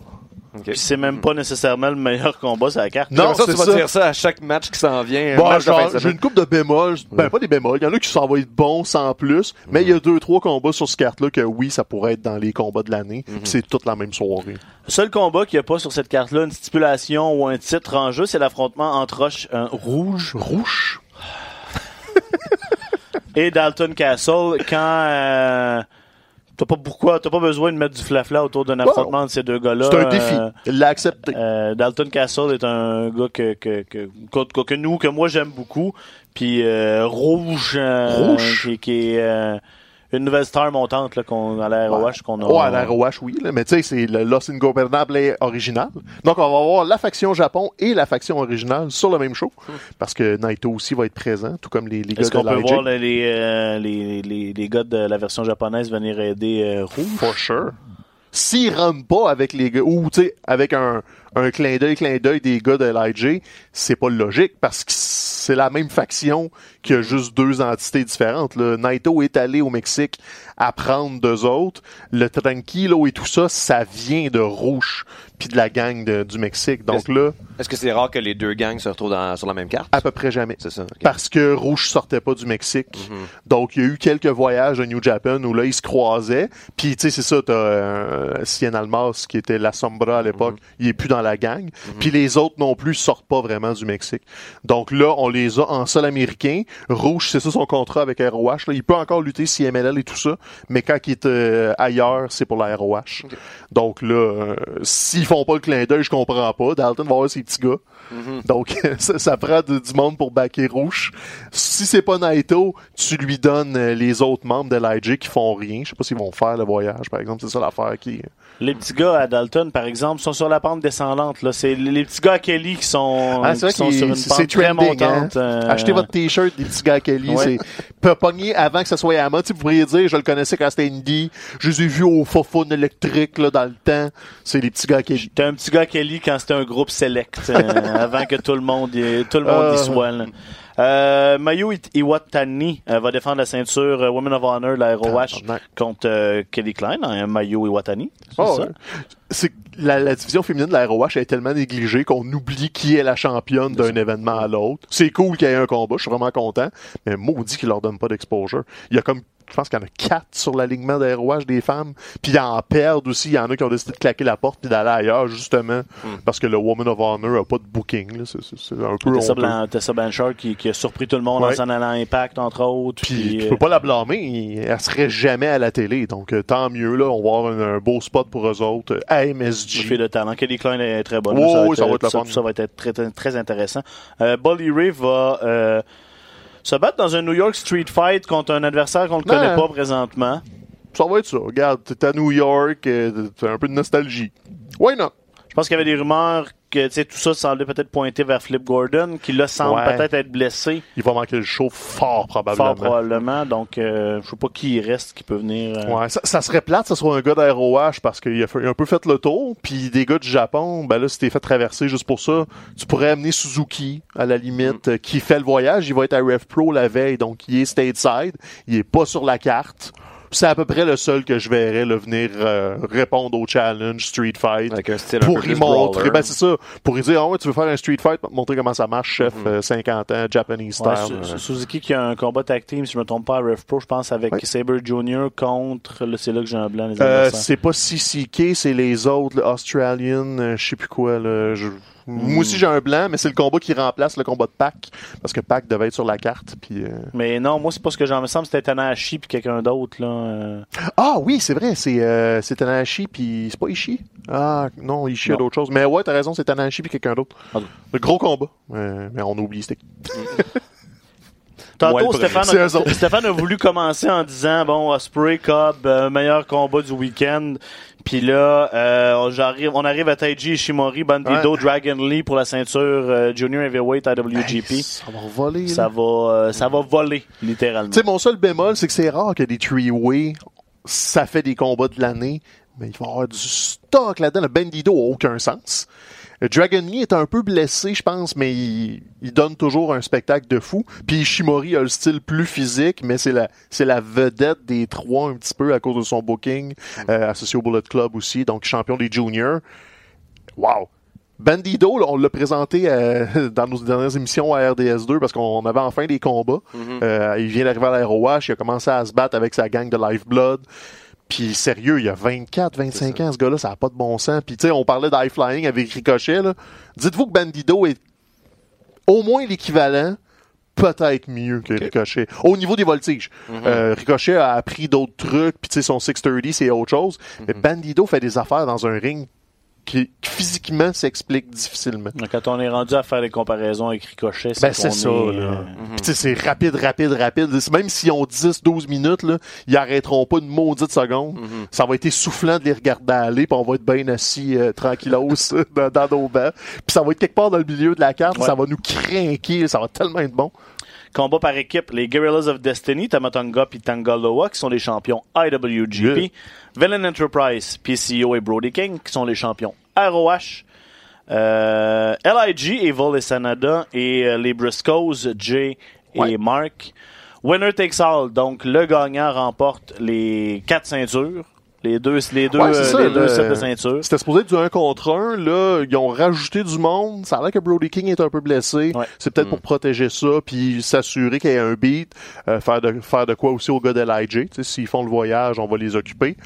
Ok. Puis c'est même pas nécessairement le meilleur combat sur la carte. Non, ça, c'est tu vas ça. dire ça à chaque match qui s'en vient. un Bon, j'ai une coupe de bémols. Ben, pas des bémols. Il y en a qui s'en vont être bons sans plus. Mais il y a deux, trois combats sur ce carte-là que oui, ça pourrait être dans les combats de l'année. Puis C'est toute la même soirée. Le seul combat qu'il n'y a pas sur cette carte-là, une stipulation ou un titre en jeu, c'est l'affrontement entre Roche euh, Rouge Rouge? et Dalton Castle quand euh, t'as pas pourquoi t'as pas besoin de mettre du flafla autour d'un affrontement de ces deux gars-là. C'est un défi. Euh, Il l'a accepté. euh, Dalton Castle est un gars que que que, que, que nous que moi j'aime beaucoup. Puis euh, Rouge, euh, Rouge? qui, qui est une nouvelle star montante là, qu'on à la ROH qu'on a. Ouais, à la ROH, oui. Là, mais tu sais, c'est le Los Ingobernables original. Donc, on va avoir la faction Japon et la faction originale sur le même show. Parce que Naito aussi va être présent, tout comme les, les gars Est-ce de qu'on peut voir les, les, euh, les, les, les gars de la version japonaise venir aider euh, Rouge? For sure. S'ils rentrent pas avec les gars, ou tu sais, avec un, un clin d'œil, clin d'œil des gars de l'IJ, c'est pas logique parce que c'est la même faction qui a juste deux entités différentes. Là. Naito est allé au Mexique apprendre d'eux autres. Le Tranquilo et tout ça, ça vient de Rouge puis de la gang de- du Mexique. Donc là, Est-ce que c'est rare que les deux gangs se retrouvent dans- sur la même carte? à peu près jamais. C'est ça. Parce que Rouge sortait pas du Mexique. Mhm. Donc, il y a eu quelques voyages de New Japan où là, ils se croisaient. Puis, tu sais, c'est ça, t'as euh, Cien Almas, qui était la Sombra à l'époque, Mhm. il est plus dans la gang. Puis les autres non plus sortent pas vraiment du Mexique. Donc là, on les a en sol américain. Rouge, c'est ça son contrat avec ROH. Là. Il peut encore lutter CMLL et tout ça, mais quand il est euh, ailleurs, c'est pour la ROH. Donc là, euh, s'ils font pas le clin d'œil, je comprends pas. Dalton va avoir ses petits gars. Donc, ça, ça prend de- du monde pour backer Rouge. Si c'est pas Naito, tu lui donnes euh, les autres membres de l'IJ qui font rien. Je sais pas s'ils vont faire le voyage, par exemple. C'est ça l'affaire qui... Les petits gars à Dalton, par exemple, sont sur la pente descendante. Là. C'est les petits gars à Kelly qui sont, Ah, vrai qui sont sur une pente c'est très trending, montante. hein. euh, Achetez votre t-shirt des petits gars Kelly. Ouais. C'est pogner avant que ça soit Yama. Tu sais, vous pourriez dire, je le connaissais quand c'était Indie. Je les ai vus au Fofone électrique là, dans le temps. C'est les petits gars Kelly. T'es un petit gars Kelly quand c'était un groupe select, euh, avant que tout le monde y, tout le monde y Euh. soit. là. Euh, Mayu Iwatani euh, va défendre la ceinture euh, Women of Honor, la ROH, contre euh, Kelly Klein, hein, Mayu Iwatani. C'est Oh, ouais. La, la division féminine de la ROH est tellement négligée qu'on oublie qui est la championne d'un événement à l'autre. C'est cool qu'il y ait un combat, je suis vraiment content, mais maudit qu'ils leur donnent pas d'exposure. Il y a comme, je pense qu'il y en a quatre sur l'alignement de la ROH des femmes, puis ils en perdent aussi. Il y en a qui ont décidé de claquer la porte puis d'aller ailleurs, justement, parce que le Woman of Honor a pas de booking. là. C'est- C'est c'est un peu Tessa, Blanchard qui, qui a surpris tout le monde en s'en allant à Impact, entre autres. Puis puis, tu euh, peux pas la blâmer, elle serait jamais à la télé. Donc euh, tant mieux là, on va avoir un, un beau spot pour eux autres à MSG. fille de talent. Kelly Klein est très bonne. Oh, ça, va oui, être, ça va être le ça, fun. ça va être très, très, intéressant. Euh, Bully Ray va euh, se battre dans un New York Street Fight contre un adversaire qu'on ne Non. connaît pas présentement. Ça va être ça. Regarde, t'es à New York, euh, t'as un peu de nostalgie. Why not? Je pense qu'il y avait des rumeurs que tout ça semblait peut-être pointer vers Flip Gordon, qui là semble Ouais. peut-être être blessé, Il va manquer le show fort probablement. fort probablement. Donc, euh, je sais pas qui il reste qui peut venir. euh, Ouais, ça, ça serait plate, ça soit un gars d'ROH parce qu'il a, un peu fait le tour. Puis des gars du Japon, ben là, si t'es fait traverser juste pour ça, tu pourrais amener Suzuki à la limite, Mm. euh, qui fait le voyage. Il va être à Rev Pro la veille, donc il est stateside. Il est pas sur la carte. C'est à peu près le seul que je verrais là, venir euh, répondre au challenge Street Fight. Avec un style un pour peu y montrer, ben c'est ça, pour y dire, ah ouais, tu veux faire un street fight, pour te montrer comment ça marche, chef, euh, 50 ans, Japanese Ouais, style. Su- euh. Suzuki qui a un combat tag team, si je me trompe pas, à Rev Pro, je pense, avec Ouais. Saber Jr. contre, là, c'est là que j'ai un blanc, les Euh, adversaires. c'est pas CCK, c'est les autres, le Australian, euh, je sais plus quoi. Là, je- Moi aussi j'ai un blanc, mais c'est le combat qui remplace le combat de Pac, parce que Pac devait être sur la carte. Puis, euh, Mais non, moi, c'est pas ce que j'en me semble, c'était Tanahashi puis quelqu'un d'autre, là. euh. Ah oui, c'est vrai, c'est euh, c'est Tanahashi, puis c'est pas Ishii. Ah non, Ishii a d'autres choses. Mais ouais, t'as raison, c'est Tanahashi puis quelqu'un d'autre. Le gros combat. Euh, mais on oublie, c'était? Tantôt, Stéphane, a. Stéphane voulu commencer en disant, bon, Osprey, Cobb, euh, meilleur combat du week-end. Puis là, euh, j'arrive, on arrive à Taiji Ishimori, Bandido, Dragon Lee pour la ceinture euh, Junior Heavyweight IWGP. Hey, ça va voler. ça va, euh, ça va voler, littéralement. Tu sais, mon seul bémol, c'est que c'est rare que des three-way, ça fait des combats de l'année, mais il va y avoir du stock là-dedans. Le Bandido a aucun sens. Dragon Lee est un peu blessé, je pense, mais il, il donne toujours un spectacle de fou. Puis Ishimori a le style plus physique, mais c'est la, c'est la vedette des trois un petit peu à cause de son booking, euh, associé au Bullet Club aussi, donc champion des juniors. Wow! Bandido, là, on l'a présenté euh, dans nos dernières émissions à RDS2 parce qu'on avait enfin des combats. Euh, il vient d'arriver à la ROH, il a commencé à se battre avec sa gang de Lifeblood. Puis sérieux, il a 24, 25 ans, ce gars-là, ça n'a pas de bon sens. Puis tu sais, on parlait d'high flying avec Ricochet. là. Dites-vous que Bandido est au moins l'équivalent, peut-être mieux que Ricochet. Au niveau des voltiges. Euh, Ricochet a appris d'autres trucs, puis tu sais, son 630, c'est autre chose. Mais Bandido fait des affaires dans un ring qui, qui physiquement s'explique difficilement. Quand on est rendu à faire des comparaisons avec Ricochet, c'est Ben, c'est ça, est, là. sais, c'est rapide, rapide, rapide. Même s'ils ont 10, 12 minutes, là, ils arrêteront pas une maudite seconde. Ça va être essoufflant de les regarder aller, puis on va être bien assis, euh, tranquillos, dans, dans nos bancs. Puis ça va être quelque part dans le milieu de la carte, Ouais. ça va nous craquer, ça va tellement être bon. Combat par équipe, les Guerrillas of Destiny, Tamatonga et Tangaloa, qui sont les champions IWGP. Yeah. Villain Enterprise, PCO et Brody King, qui sont les champions ROH. Euh, LIG, Evil et Sanada, et euh, les Briscoes, Jay et Ouais. Mark. Winner takes all, donc le gagnant remporte les quatre ceintures. Les deux, les deux, Ouais, c'est euh, ça, les deux sets de ceintures. C'était supposé être du 1 contre 1. Là, ils ont rajouté du monde. Ça a l'air que Brody King est un peu blessé. Ouais. C'est peut-être pour protéger ça, puis s'assurer qu'il y ait un beat. euh, faire, de, faire de quoi aussi au gars de l'IJ. Tu sais, S'ils font le voyage, on va les occuper.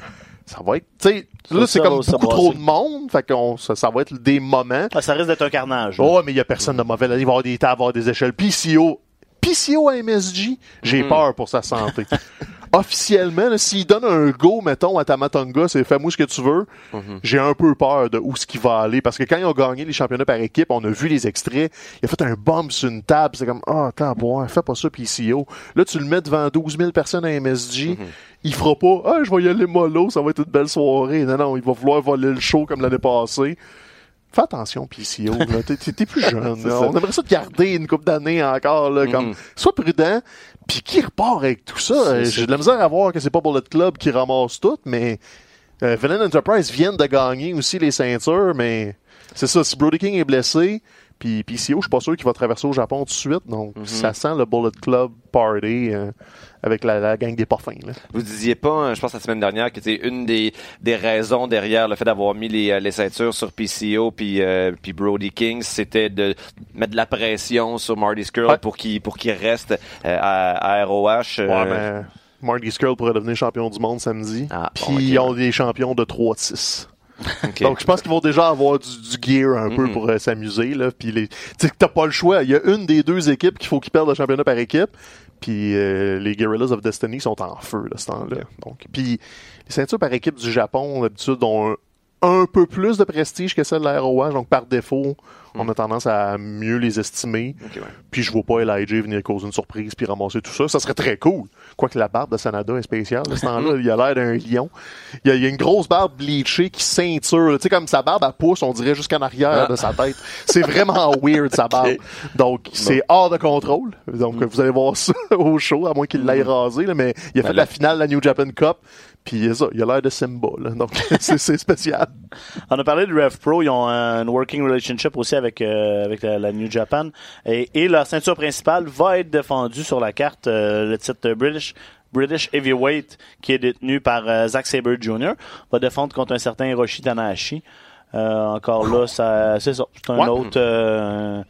Ça va être... tu sais, Là, c'est ça comme beaucoup trop de monde. Fait qu'on, ça, ça va être des moments. Ah, ça risque d'être un carnage. Oh, mais il y a personne de mauvais. là. Il va y avoir des tables, il va y avoir des échelles. PCO, PCO à MSG, j'ai peur pour sa santé. Officiellement, s'il donne un go, mettons, à Tamatonga, c'est fais-moi ce que tu veux, j'ai un peu peur de où ce qui va aller. Parce que quand ils ont gagné les championnats par équipe, on a vu les extraits, il a fait un bomb sur une table, c'est comme, ah, attends, bon, fais pas ça, PCO. Là, tu le mets devant 12 000 personnes à MSG, il fera pas, ah, je vais y aller mollo, ça va être une belle soirée. Non, non, il va vouloir voler le show comme l'année passée. Fais attention, PCO. là. T'es- plus jeune. là. On aimerait ça te garder une couple d'années encore. Là, comme, sois prudent. Puis qui repart avec tout ça? Euh, J'ai de la misère à voir que c'est pas Bullet Club qui ramasse tout, mais euh, Villain Enterprise viennent de gagner aussi les ceintures, mais c'est ça. Si Brody King est blessé, Puis PCO, je suis pas sûr qu'il va traverser au Japon tout de suite. Donc, Mhm. ça sent le Bullet Club Party euh, avec la, la gang des parfums. Là. Vous disiez pas, hein, je pense la semaine dernière, que c'est une des, des raisons derrière le fait d'avoir mis les, euh, les ceintures sur PCO puis euh, puis Brody King, c'était de mettre de la pression sur Marty Skrull Ouais. pour qu'il pour qu'il reste euh, à, à ROH. Ouais, mais Marty Skrull pourrait devenir champion du monde samedi. Ah, Puis bon, ils ont des champions de 3 de 6. ok. Donc, je pense qu'ils vont déjà avoir du, du gear un peu Mhm. pour euh, s'amuser. Là. Puis, les... tu sais que t'as pas le choix. Il y a une des deux équipes qu'il faut qu'ils perdent le championnat par équipe. Puis, euh, les Guerrillas of Destiny sont en feu, là, ce temps-là. Donc, puis, les ceintures par équipe du Japon, d'habitude, ont un, peu plus de prestige que celle de la ROH. Donc, par défaut, on a tendance à mieux les estimer. Ok, ouais. Puis, je vois pas LIJ venir causer une surprise puis ramasser tout ça. Ça serait très cool. Quoique la barbe de Sanada est spéciale. À ce temps-là, il a l'air d'un lion. Il y, a, il a une grosse barbe bleachée qui ceinture. Tu sais, comme sa barbe, elle pousse, on dirait jusqu'en arrière Ah. de sa tête. C'est vraiment weird, sa barbe. Donc, c'est hors de contrôle. Donc, vous allez voir ça au show, à moins qu'il l'ait rasé. là, mais il a fait Ben la finale de la New Japan Cup. Puis, il a ça, il a l'air de Simba. là. Donc, c'est c'est spécial. On a parlé de Rev Pro, ils ont un working relationship aussi avec euh, avec la, la New Japan et, et la ceinture principale va être défendue sur la carte euh, le titre British British Heavyweight qui est détenu par euh, Zack Sabre Jr. va défendre contre un certain Hiroshi Tanahashi. Euh, encore là, ça c'est ça, c'est un Ouais. autre euh,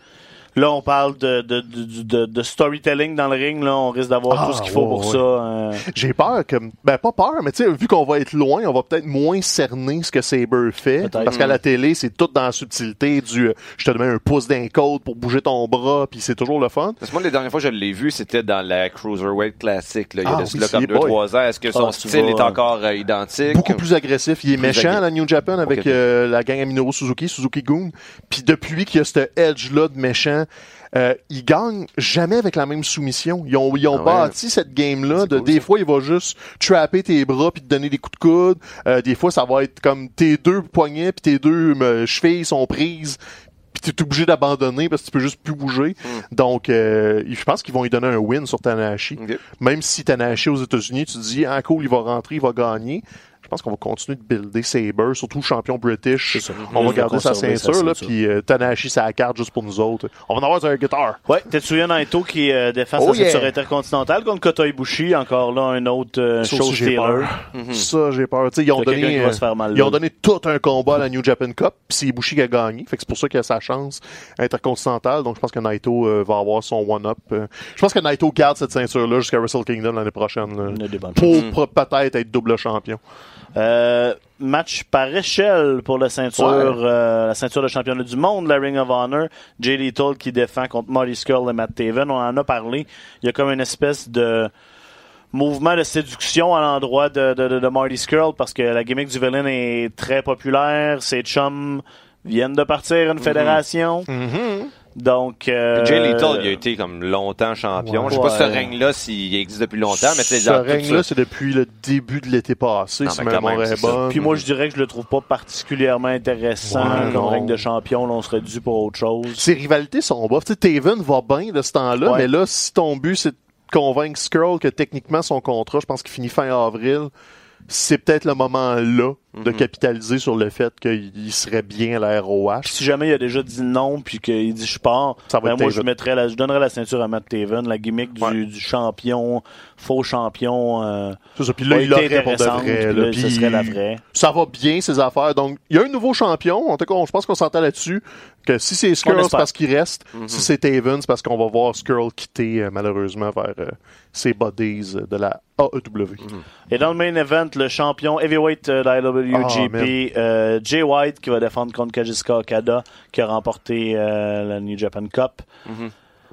Là, on parle de, de, de, de, de storytelling dans le ring. Là, on risque d'avoir Ah, tout ce qu'il faut ouais, pour ouais. ça. euh, J'ai peur que, ben pas peur, mais tu sais, vu qu'on va être loin, on va peut-être moins cerner ce que Saber fait. Parce qu'à la télé, c'est tout dans la subtilité du, euh, je te mets un pouce d'un côte pour bouger ton bras, puis c'est toujours le fun. Parce que moi, les dernières fois que je l'ai vu, c'était dans la Cruiserweight classique. Là. Il y a Ah de oui, comme. 2-3 ans. Est-ce que son Ah, style vas- est encore euh, identique? Beaucoup plus agressif. Il est Plus méchant agré- à la New Japan avec euh, la gang Minoru Suzuki, Suzuki Goon. Puis depuis qu'il y a ce edge-là de méchant, euh, il gagne jamais avec la même soumission. Ils ont, ils ont Ah ouais. bâti cette game-là. De, cool, des ça. fois, il va juste trapper tes bras puis te donner des coups de coude. Euh, des fois, ça va être comme tes deux poignets puis tes deux euh, chevilles sont prises puis t'es obligé d'abandonner parce que tu peux juste plus bouger. Hmm. Donc, euh, je pense qu'ils vont lui donner un win sur Tanahashi. Même si Tanahashi aux États-Unis, tu te dis, ah cool, il va rentrer, il va gagner. Je pense qu'on va continuer de builder Saber, surtout champion British. On va garder sa sa ceinture, là, puis euh, Tanahashi, la carte juste pour nous autres. On va en avoir sur un guitar. Ouais, Tetsuya Naito qui euh, défend Oh sa ceinture intercontinentale contre Kota Ibushi. Encore là, un autre euh, Ça show j'ai peur. Ça, j'ai peur. Tu sais, ils ont donné, euh, ils ont donné tout un combat à la New Japan Cup, puis c'est Ibushi qui a gagné. Fait que c'est pour ça qu'il a sa chance intercontinentale. Donc, je pense que Naito euh, va avoir son one-up. Euh, je pense que Naito garde cette ceinture-là jusqu'à Wrestle Kingdom l'année prochaine. là. Pour peut-être être double champion. Euh, match par échelle pour la ceinture, Ouais. euh, la ceinture de championnat du monde, la Ring of Honor. Jay Lethal qui défend contre Marty Skull et Matt Taven. On en a parlé. Il y a comme une espèce de mouvement de séduction à l'endroit de, de, de, de Marty Skull parce que la gimmick du villain est très populaire. Ses chums viennent de partir une fédération. Donc, euh, Jay Lethal, il a été comme longtemps champion. Ouais. Je sais pas si ce règne-là, s'il existe depuis longtemps, mais tu sais, Ce règne-là, c'est depuis le début de l'été passé, Non, si ma mémoire est bonne. Puis moi, je dirais que je le trouve pas particulièrement intéressant Ouais, comme règne de champion. Là, on serait dû pour autre chose. Ses rivalités sont bof. Taven va bien de ce temps-là, Ouais. mais là, si ton but, c'est de convaincre Skrull que techniquement, son contrat, je pense qu'il finit fin avril, c'est peut-être le moment là de Mhm. capitaliser sur le fait qu'il serait bien à la ROH. Si jamais il a déjà dit non puis qu'il dit je pars, Ça ben moi je mettrais la, je donnerais la ceinture à Matt Taven, la gimmick du, Ouais. du champion, faux champion. Euh, C'est ça. Puis là, il l'aurait pour de vrai. puis là. là, ce serait la vraie. Ça va bien, ses affaires. Donc, il y a un nouveau champion. En tout cas, je pense qu'on s'entend là-dessus. Que si c'est Skrull, c'est parce qu'il reste. Mhm. Si c'est Taven, c'est parce qu'on va voir Skrull quitter, euh, malheureusement, vers euh, ses buddies de la AEW. Et dans le main event, le champion heavyweight euh, de la Ah, IWGP, euh, Jay White qui va défendre contre Kajiska Okada qui a remporté euh, la New Japan Cup.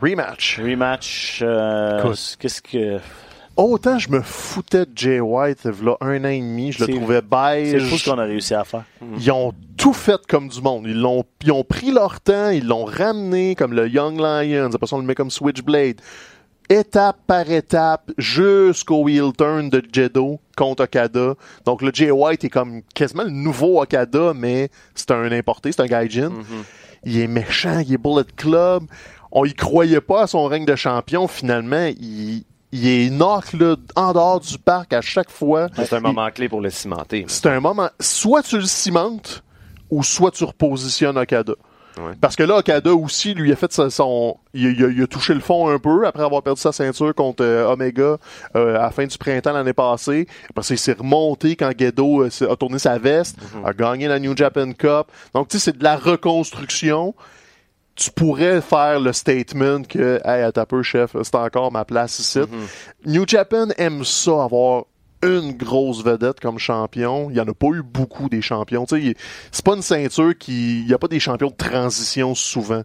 Rematch. Rematch. euh. Qu'est-ce que Autant je me foutais de Jay White, là, un an et demi, je le trouvais c'est fou beige. ce qu'on a réussi à faire. Ils ont tout fait comme du monde. Ils l'ont, ils ont pris leur temps, ils l'ont ramené comme le Young Lions. Après ça, on le met comme Switchblade. Étape par étape, jusqu'au heel turn de Jedo contre Okada. Donc, le Jay White est comme quasiment le nouveau Okada, mais c'est un importé, c'est un gaijin. Il est méchant, il est Bullet Club. On y croyait pas à son règne de champion. Finalement, il, il est knock là, en dehors du parc à chaque fois. C'est un Il- moment clé pour le cimenter. c'est un moment, soit tu le cimentes, ou soit tu repositionnes Okada. Ouais. Parce que là, Okada aussi, lui, a fait son. Il, a- il a, il a touché le fond un peu après avoir perdu sa ceinture contre euh, Omega euh, à la fin du printemps l'année passée. Après ça, il s'est remonté quand Gedo euh, a tourné sa veste, a gagné la New Japan Cup. Donc, tu sais, c'est de la reconstruction. Tu pourrais faire le statement que, hey, à ta peu, chef, c'est encore ma place ici. New Japan aime ça, avoir une grosse vedette comme champion. Il y en a pas eu beaucoup des champions. C'est pas une ceinture qui, il y a pas des champions de transition souvent.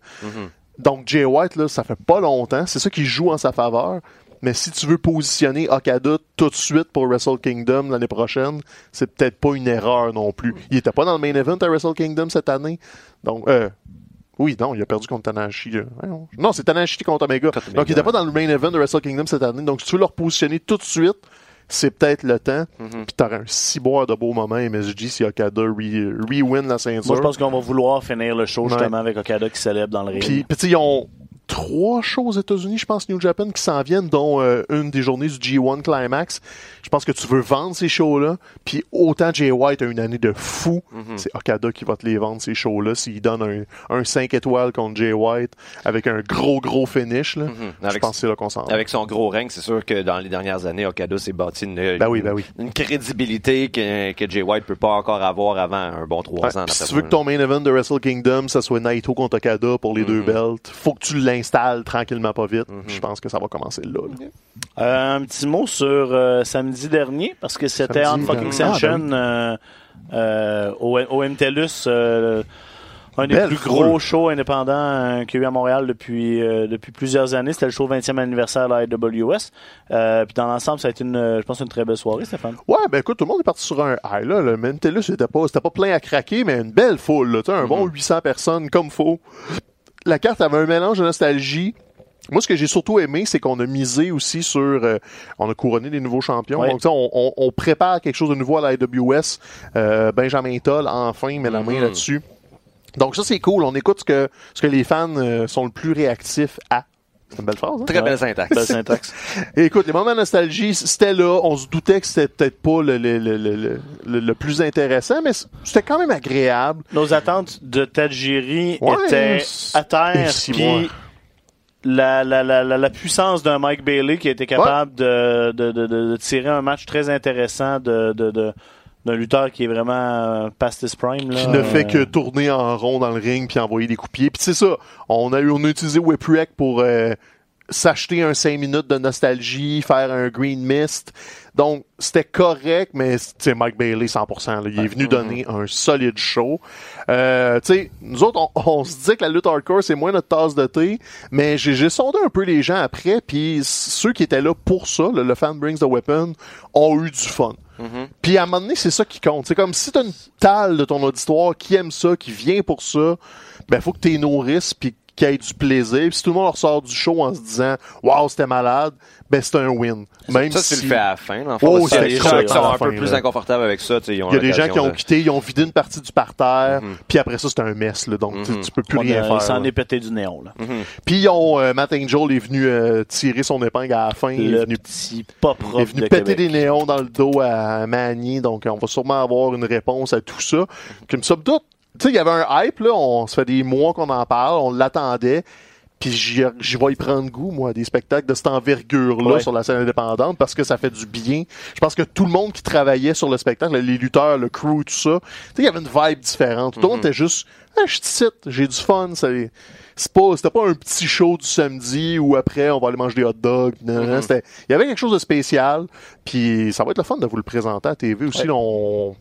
Donc Jay White là, ça fait pas longtemps. C'est ça qui joue en sa faveur. Mais si tu veux positionner Okada tout de suite pour Wrestle Kingdom l'année prochaine, c'est peut-être pas une erreur non plus. Il était pas dans le main event à Wrestle Kingdom cette année. Donc, euh, oui, non, il a perdu contre Tanahashi. Voyons. Non, c'est Tanahashi contre Omega. Contre Omega, Donc, il était pas dans le main event de Wrestle Kingdom cette année. Donc, si tu veux le repositionner tout de suite, c'est peut-être le temps. Mhm. Puis t'aurais un ciboire de beaux moments MSG si Okada re- re-win la ceinture. Moi, je pense qu'on va vouloir finir le show Ouais. justement avec Okada qui célèbre dans le ring. Puis, puis tu sais, ils ont trois shows aux États-Unis, je pense, New Japan, qui s'en viennent, dont euh, une des journées du G1 Climax. Je pense que tu veux vendre ces shows-là. Puis autant Jay White a une année de fou, Mhm. c'est Okada qui va te les vendre, ces shows-là. S'il donne un, un 5 étoiles contre Jay White avec un gros, gros finish, là, je Mhm. Avec- pense que c'est là qu'on s'en. Avec son gros règne, c'est sûr que dans les dernières années, Okada s'est bâti une, Ben oui, ben oui. une crédibilité que, que Jay White peut pas encore avoir avant un bon trois Ouais, ans. puis si tu veux que ton main event de Wrestle Kingdom, ça soit Naito contre Okada pour les deux Mhm. belts, faut que tu l'installes tranquillement pas vite. Je pense que ça va commencer là. là. Euh, un petit mot sur euh, samedi dernier, parce que c'était en fucking dernier. Ascension euh, euh, au, au MTLUS, euh, un des Belle plus foule. gros shows indépendants euh, qu'il y a eu à Montréal depuis, euh, depuis plusieurs années. C'était le show 20e anniversaire de la AWS. Euh, puis dans l'ensemble, ça a été, une, euh, je pense, une très belle soirée, Stéphane. Ouais, ben écoute, tout le monde est parti sur un high, là. Le Mentelus, c'était pas, pas plein à craquer, mais une belle foule, là. Un bon 800 personnes, comme faut. La carte avait un mélange de nostalgie. Moi, ce que j'ai surtout aimé, c'est qu'on a misé aussi sur... euh, on a couronné des nouveaux champions. Ouais. Donc, on, on- on prépare quelque chose de nouveau à la AWS. Euh, Benjamin Toll, enfin, met la main Mhm. là-dessus. Donc, ça, c'est cool. On écoute ce que, ce que les fans euh, sont le plus réactifs à. C'est une belle phrase, hein? Très belle Ouais. syntaxe. Belle syntaxe. Et écoute, les moments de nostalgie, c'était là. On se doutait que c'était peut-être pas le, le, le, le, le- le plus intéressant, mais c'était quand même agréable. Nos attentes de Ouais, étaient à terre. Puis la, la, la, la, la puissance d'un Mike Bailey qui a été capable de, de, de, de, de tirer un match très intéressant de, de, de, d'un lutteur qui est vraiment euh, past his prime. Là. qui ne fait que tourner en rond dans le ring puis envoyer des coups de pied. Puis c'est ça, on a eu on a utilisé Whipwreck pour euh, s'acheter un 5 minutes de nostalgie, faire un green mist. Donc c'était correct, mais c'est Mike Bailey 100%. là. il est venu donner un solide show. Euh, tu sais, nous autres, on, on se disait que la lutte hardcore c'est moins notre tasse de thé, mais j'ai sondé un peu les gens après, puis ceux qui étaient là pour ça, le, le fan brings the weapon, ont eu du fun. Puis à un moment donné, c'est ça qui compte. C'est comme si t'as une talle de ton auditoire qui aime ça, qui vient pour ça, ben faut que t'es nourrisses puis qu'il y ait du plaisir. Puis si tout le monde ressort du show en se disant Waouh, c'était malade, ben c'est un win. Même ça, si tu le fais à la fin. Dans le Oh, c'est ça, gens qui sont un peu plus là. inconfortables avec ça, tu sais, ils ont il y a des gens qui ont de- quitté, ils ont vidé une partie du parterre, puis après ça, c'est un mess. Là, donc tu- tu, peux plus on rien a- faire. Il s'en est pété du néon. Là. Puis ils ont, euh, Matt Angel est venu euh, tirer son épingle à la fin. Il est venu petit pop Il est venu de péter Québec. des néons dans le dos à Manny, donc on va sûrement avoir une réponse à tout ça. Comme ça, doute, sais, il y avait un hype, là, on se fait des mois qu'on en parle, on l'attendait, puis j'y vais y prendre goût, moi, des spectacles de cette envergure-là Ouais. sur la scène indépendante, parce que ça fait du bien. Je pense que tout le monde qui travaillait sur le spectacle, les lutteurs, le crew, tout ça, tu sais, il y avait une vibe différente. Tout le monde était juste, ah, je te cite, j'ai du fun, c'est pas c'était pas un petit show du samedi où après on va aller manger des hot dogs c'était il y avait quelque chose de spécial. Puis ça va être le fun de vous le présenter à TV aussi. On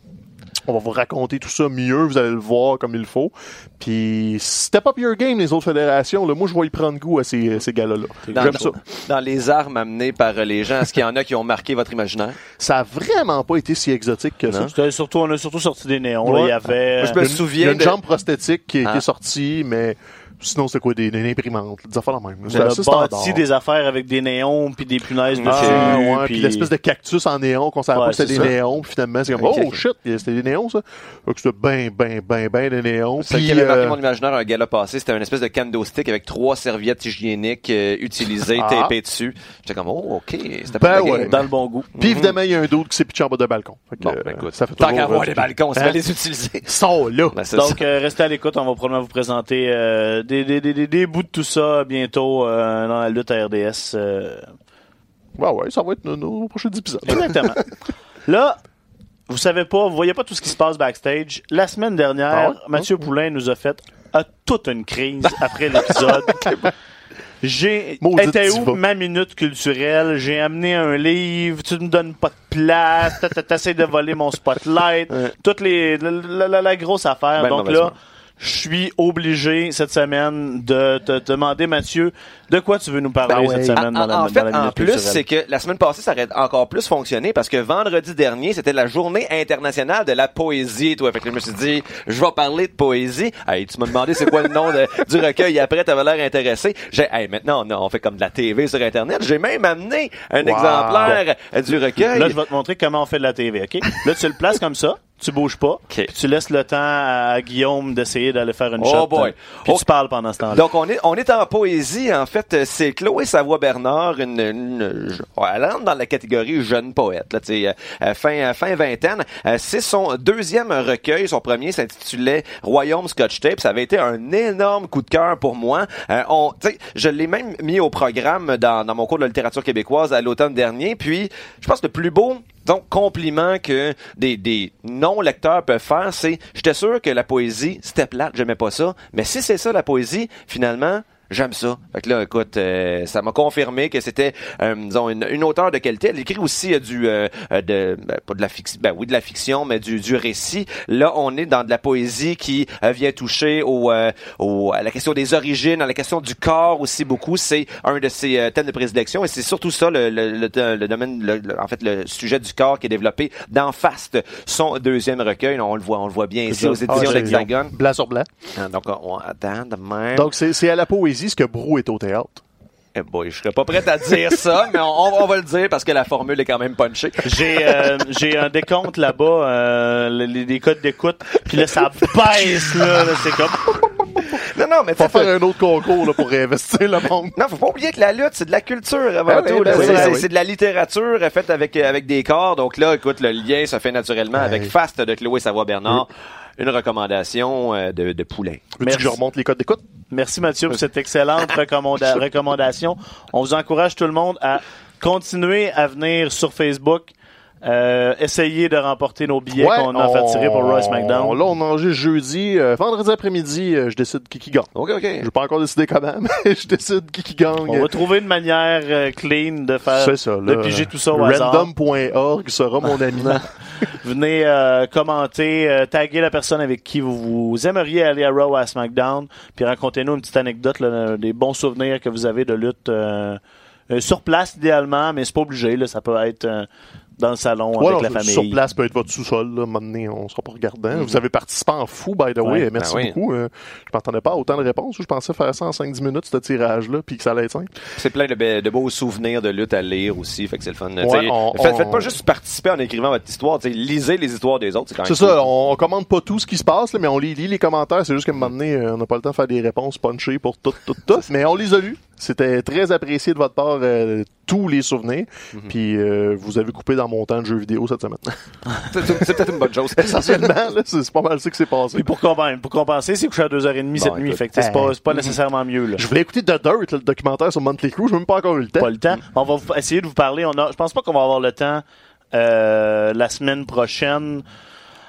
on va vous raconter tout ça mieux, vous allez le voir comme il faut. Puis c'était pas pure game les autres fédérations. Là. Moi, je vais y prendre goût à ces, ces gars-là. Dans, J'aime ça. dans les armes amenées par les gens, est-ce qu'il y en a qui ont marqué votre imaginaire? Ça a vraiment pas été si exotique que ça. Non. C'était surtout, on a surtout sorti des néons. là. Il y avait. Moi, je me Il y a une- souviens Il y a une de- jambe prosthétique qui, qui Ah. est sortie, mais Sinon, c'était quoi? Des, des imprimantes, des affaires la même. On C'était a assez bâti des affaires avec des néons puis des punaises dessus. Ah, ouais, puis puis- l'espèce de cactus en néon qu'on savait Ouais, pas que c'était c'est des ça. néons, puis finalement, c'est comme, oh shit, c'était des néons, ça. Fait que c'était ben, ben, ben, ben des néons. Ce qui Puis, avait marqué euh, mon imaginaire un gala passé, c'était une espèce de cando stick avec trois serviettes hygiéniques euh, utilisées, Ah. tapées dessus. J'étais comme, oh, ok, c'était Ben pas ouais. ouais. dans le bon goût. puis évidemment, il y a un doute qui s'est pitché en bas de balcon. Fait que, Bon, ben, écoute, ça fait tant toujours, qu'à avoir euh, des balcons, ça Hein? va les utiliser. Sont là. Ben, c'est Donc, ça. restez à l'écoute. On va probablement vous présenter des, des, des, des, bouts de tout ça bientôt euh, dans la lutte à RDS. euh. Ouais, ouais, ça va être nos, nos prochains épisodes. Exactement. Là, vous savez pas, vous voyez pas tout ce qui se passe backstage. La semaine dernière, Ah ouais? Mathieu Poulain nous a fait toute une crise après l'épisode. J'ai été où ma minute culturelle? J'ai amené un livre, tu me donnes pas de place, t'essayes de voler mon spotlight, toutes les la, la- la- la grosse affaire. Ben, Donc mauvaise là, main. Je suis obligé cette semaine de te demander, Mathieu, de quoi tu veux nous parler Ben ouais. cette semaine En, dans la, en dans fait, la en plus, c'est que la semaine passée, ça aurait encore plus fonctionné parce que vendredi dernier, c'était la journée internationale de la poésie. Toi, fait que je me suis dit, je vais parler de poésie. Hey, tu m'as demandé c'est quoi le nom de- du recueil. Après, t'avais l'air intéressé. J'ai, hey, maintenant, non, on fait comme de la TV sur Internet. J'ai même amené un Wow. exemplaire du recueil. Là, je vais te montrer comment on fait de la TV, OK? Là, tu le places comme ça, tu bouges pas, puis tu laisses le temps à Guillaume d'essayer d'aller faire une Oh shot. boy. hein. Puis tu parles pendant ce temps-là. Donc on est on est en poésie en fait euh, c'est Chloé Savoie Bernard une, une elle entre dans la catégorie jeune poète là tu sais euh, euh, fin euh, fin vingtaine Euh, c'est son deuxième recueil son premier s'intitulait Royaume Scotch Tape ça avait été un énorme coup de cœur pour moi Euh, on tu sais je l'ai même mis au programme dans dans mon cours de littérature québécoise à l'automne dernier puis je pense que le plus beau donc, compliment que des, des non-lecteurs peuvent faire, c'est j'étais sûr que la poésie, c'était plate, j'aimais pas ça. Mais si c'est ça la poésie, finalement, j'aime ça. Fait que là, écoute, euh, ça m'a confirmé que c'était, euh, disons, une, une auteure de qualité. Elle écrit aussi euh, du, euh, euh, de, ben, pas de la fiction, ben oui, de la fiction, mais du, du récit. Là, on est dans de la poésie qui euh, vient toucher au, euh, au, à la question des origines, à la question du corps aussi beaucoup. C'est un de ses thèmes de prédilection et c'est surtout ça le, le, le, le domaine, le- le- en fait, le sujet du corps qui est développé dans Fast, son deuxième recueil. On le voit, on le voit bien ici aux Ah, éditions c'est d'Hexagone. Blanc sur blanc. Ah, Donc, on, attends, demain. Donc, c'est c'est à la poésie ce que Brou est au théâtre. Eh boy, je serais pas prêt à dire ça, mais on, on va le dire parce que la formule est quand même punchée. J'ai euh, j'ai un décompte là-bas, euh, les, les codes d'écoute, puis là, ça baisse, là, là, c'est comme... Non, non, mais Faut tu sais, faire un autre concours là, pour réinvestir le monde. Non, faut pas oublier que la lutte, c'est de la culture avant Ben oui, tout. ben oui, c'est, ben oui. de la littérature faite avec, avec des corps. Donc là, écoute, le lien se fait naturellement avec Fast de Chloé Savoie-Bernard. Une recommandation euh, de, de Poulain. Veux-tu Merci. que je remonte les codes d'écoute? Merci Mathieu pour cette excellente recommanda- recommandation. On vous encourage tout le monde à continuer à venir sur Facebook, euh, essayer de remporter nos billets qu'on a fait tirer pour Royce McDown. Là, on enregistre jeudi. euh, vendredi après-midi, euh, je décide qui qui gagne. OK, OK. Je n'ai pas encore décidé comment, mais je décide qui qui gagne. On va trouver une manière euh, clean de faire, C'est ça, de là. piger tout ça au hasard. Random.org sera mon ami. Venez euh, commenter, euh, taguer la personne avec qui vous, vous aimeriez aller à Raw à SmackDown, puis racontez-nous une petite anecdote, des bons souvenirs que vous avez de lutte euh, sur place idéalement, mais c'est pas obligé, ça peut être dans le salon Ouais, avec non, la famille. Sur place peut être votre sous-sol, là. Maintenant, on sera pas regardant. Vous avez participé en fou, by the way. Ouais. Merci Ben oui. beaucoup. Euh, je m'attendais pas à autant de réponses. Je pensais faire ça en 5-10 minutes, ce tirage-là, puis que ça allait être simple? C'est plein de, be- de beaux souvenirs de lutte à lire aussi. Fait que c'est le fun. Ouais, on- faites, on- faites pas juste participer en écrivant votre histoire. Lisez les histoires des autres. C'est quand même C'est cool. ça, on, on commande pas tout ce qui se passe, là, mais on lit, lit les commentaires. C'est juste qu'à un moment donné, euh, on n'a pas le temps de faire des réponses punchées pour tout, tout, tout. Mais on les a lus. C'était très apprécié de votre part, euh, tous les souvenirs. Mhm. Puis euh, vous avez coupé dans mon temps de jeu vidéo cette semaie. C'est, peut-être une bonne chose. Essentiellement, c'est pas mal ça qui s'est passé. Puis pour, compen- pour compenser, c'est couché à 2h30 cette Bon, nuit, écoute. fait que c'est pas, Hey. nécessairement mieux. Là. Je voulais écouter The Dirt, le documentaire sur Monthly Crew. Je n'ai même pas encore eu le temps. pas le temps. On va essayer de vous parler. On a, je pense pas qu'on va avoir le temps euh, la semaine prochaine.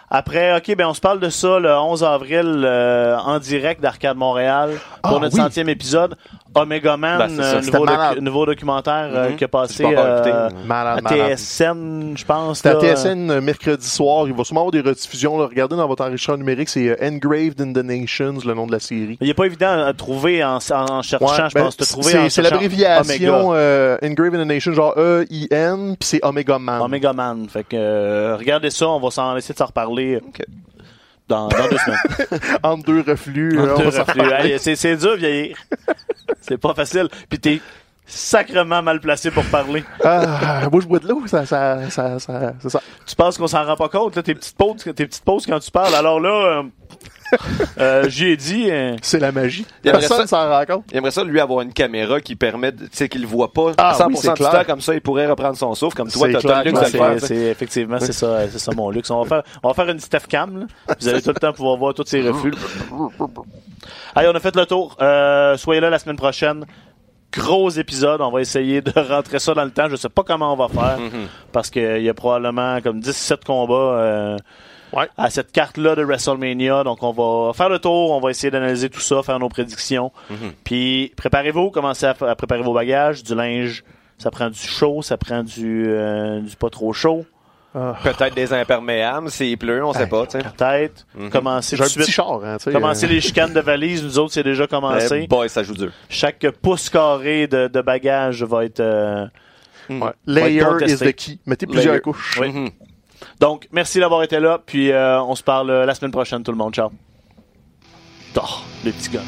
Après, ok, ben on se parle de ça le 11 avril euh, en direct d'Arcade Montréal pour Ah, notre oui. centième épisode. Omega Man, Ben, euh, nouveau, docu- malade. nouveau documentaire euh, Mhm. qui a passé euh. Malade, à. TSN, je pense. C'était à là. TSN euh, mercredi soir. Il va sûrement avoir des rediffusions. Là. Regardez dans votre enregistrement numérique, c'est euh, Engraved in the Nations, le nom de la série. Il est pas évident à trouver en, en, en cherchant, Ouais, je ben, pense. C'est c'est l'abréviation euh, Engraved in the Nation, genre E-I-N, puis c'est Omega Man. Omega Man. Fait que euh, regardez ça, on va s'en essayer de s'en reparler. Ok. Dans, dans deux semaines. Entre deux reflux. Entre deux reflux. c'est, c'est dur vieillir. c'est pas facile. Puis t'es sacrement mal placé pour parler. Ah, moi, je bois de l'eau, ça, ça, ça, ça- c'est ça. Tu penses qu'on s'en rend pas compte, là, tes petites pauses, tes petites pauses quand tu parles. Alors là, euh, euh, j'y ai dit, euh, C'est la magie. Il aimerait Personne s'en rend compte. Il aimerait ça, lui, avoir une caméra qui permet, de- tu sais, qu'il le voit pas Ah 100% oui, c'est du clair. temps, comme ça, il pourrait reprendre son souffle, comme toi, C'est t'as le luxe le faire. effectivement, c'est ça, c'est ça mon luxe. On va faire, on va faire une Steph Cam, là. Vous allez tout le temps pouvoir voir tous ces refus. Allez, on a fait le tour. Euh, soyez là la semaine prochaine. Gros épisode. On va essayer de rentrer ça dans le temps. Je sais pas comment on va faire. Parce qu'il y a probablement comme 17 combats euh, Ouais. à cette carte-là de WrestleMania. Donc, on va faire le tour. On va essayer d'analyser tout ça, faire nos prédictions. Puis, préparez-vous. Commencez à, à préparer vos bagages. Du linge, ça prend du chaud. Ça prend du, euh, du pas trop chaud. Peut-être des imperméables, s'il pleut, on sait pas. Peut-être. Tout un de suite. petit char, hein, euh, les chicanes de valise. Nous autres, c'est déjà commencé. Eh boy, ça joue dur. Chaque pouce carré de, de bagages va être... euh, ouais. va être Layer is the key. Mettez plusieurs Layer. couches. Oui. Mhm. Donc, merci d'avoir été là. Puis, euh, on se parle euh, la semaine prochaine, tout le monde. Ciao. Oh, le petit gars.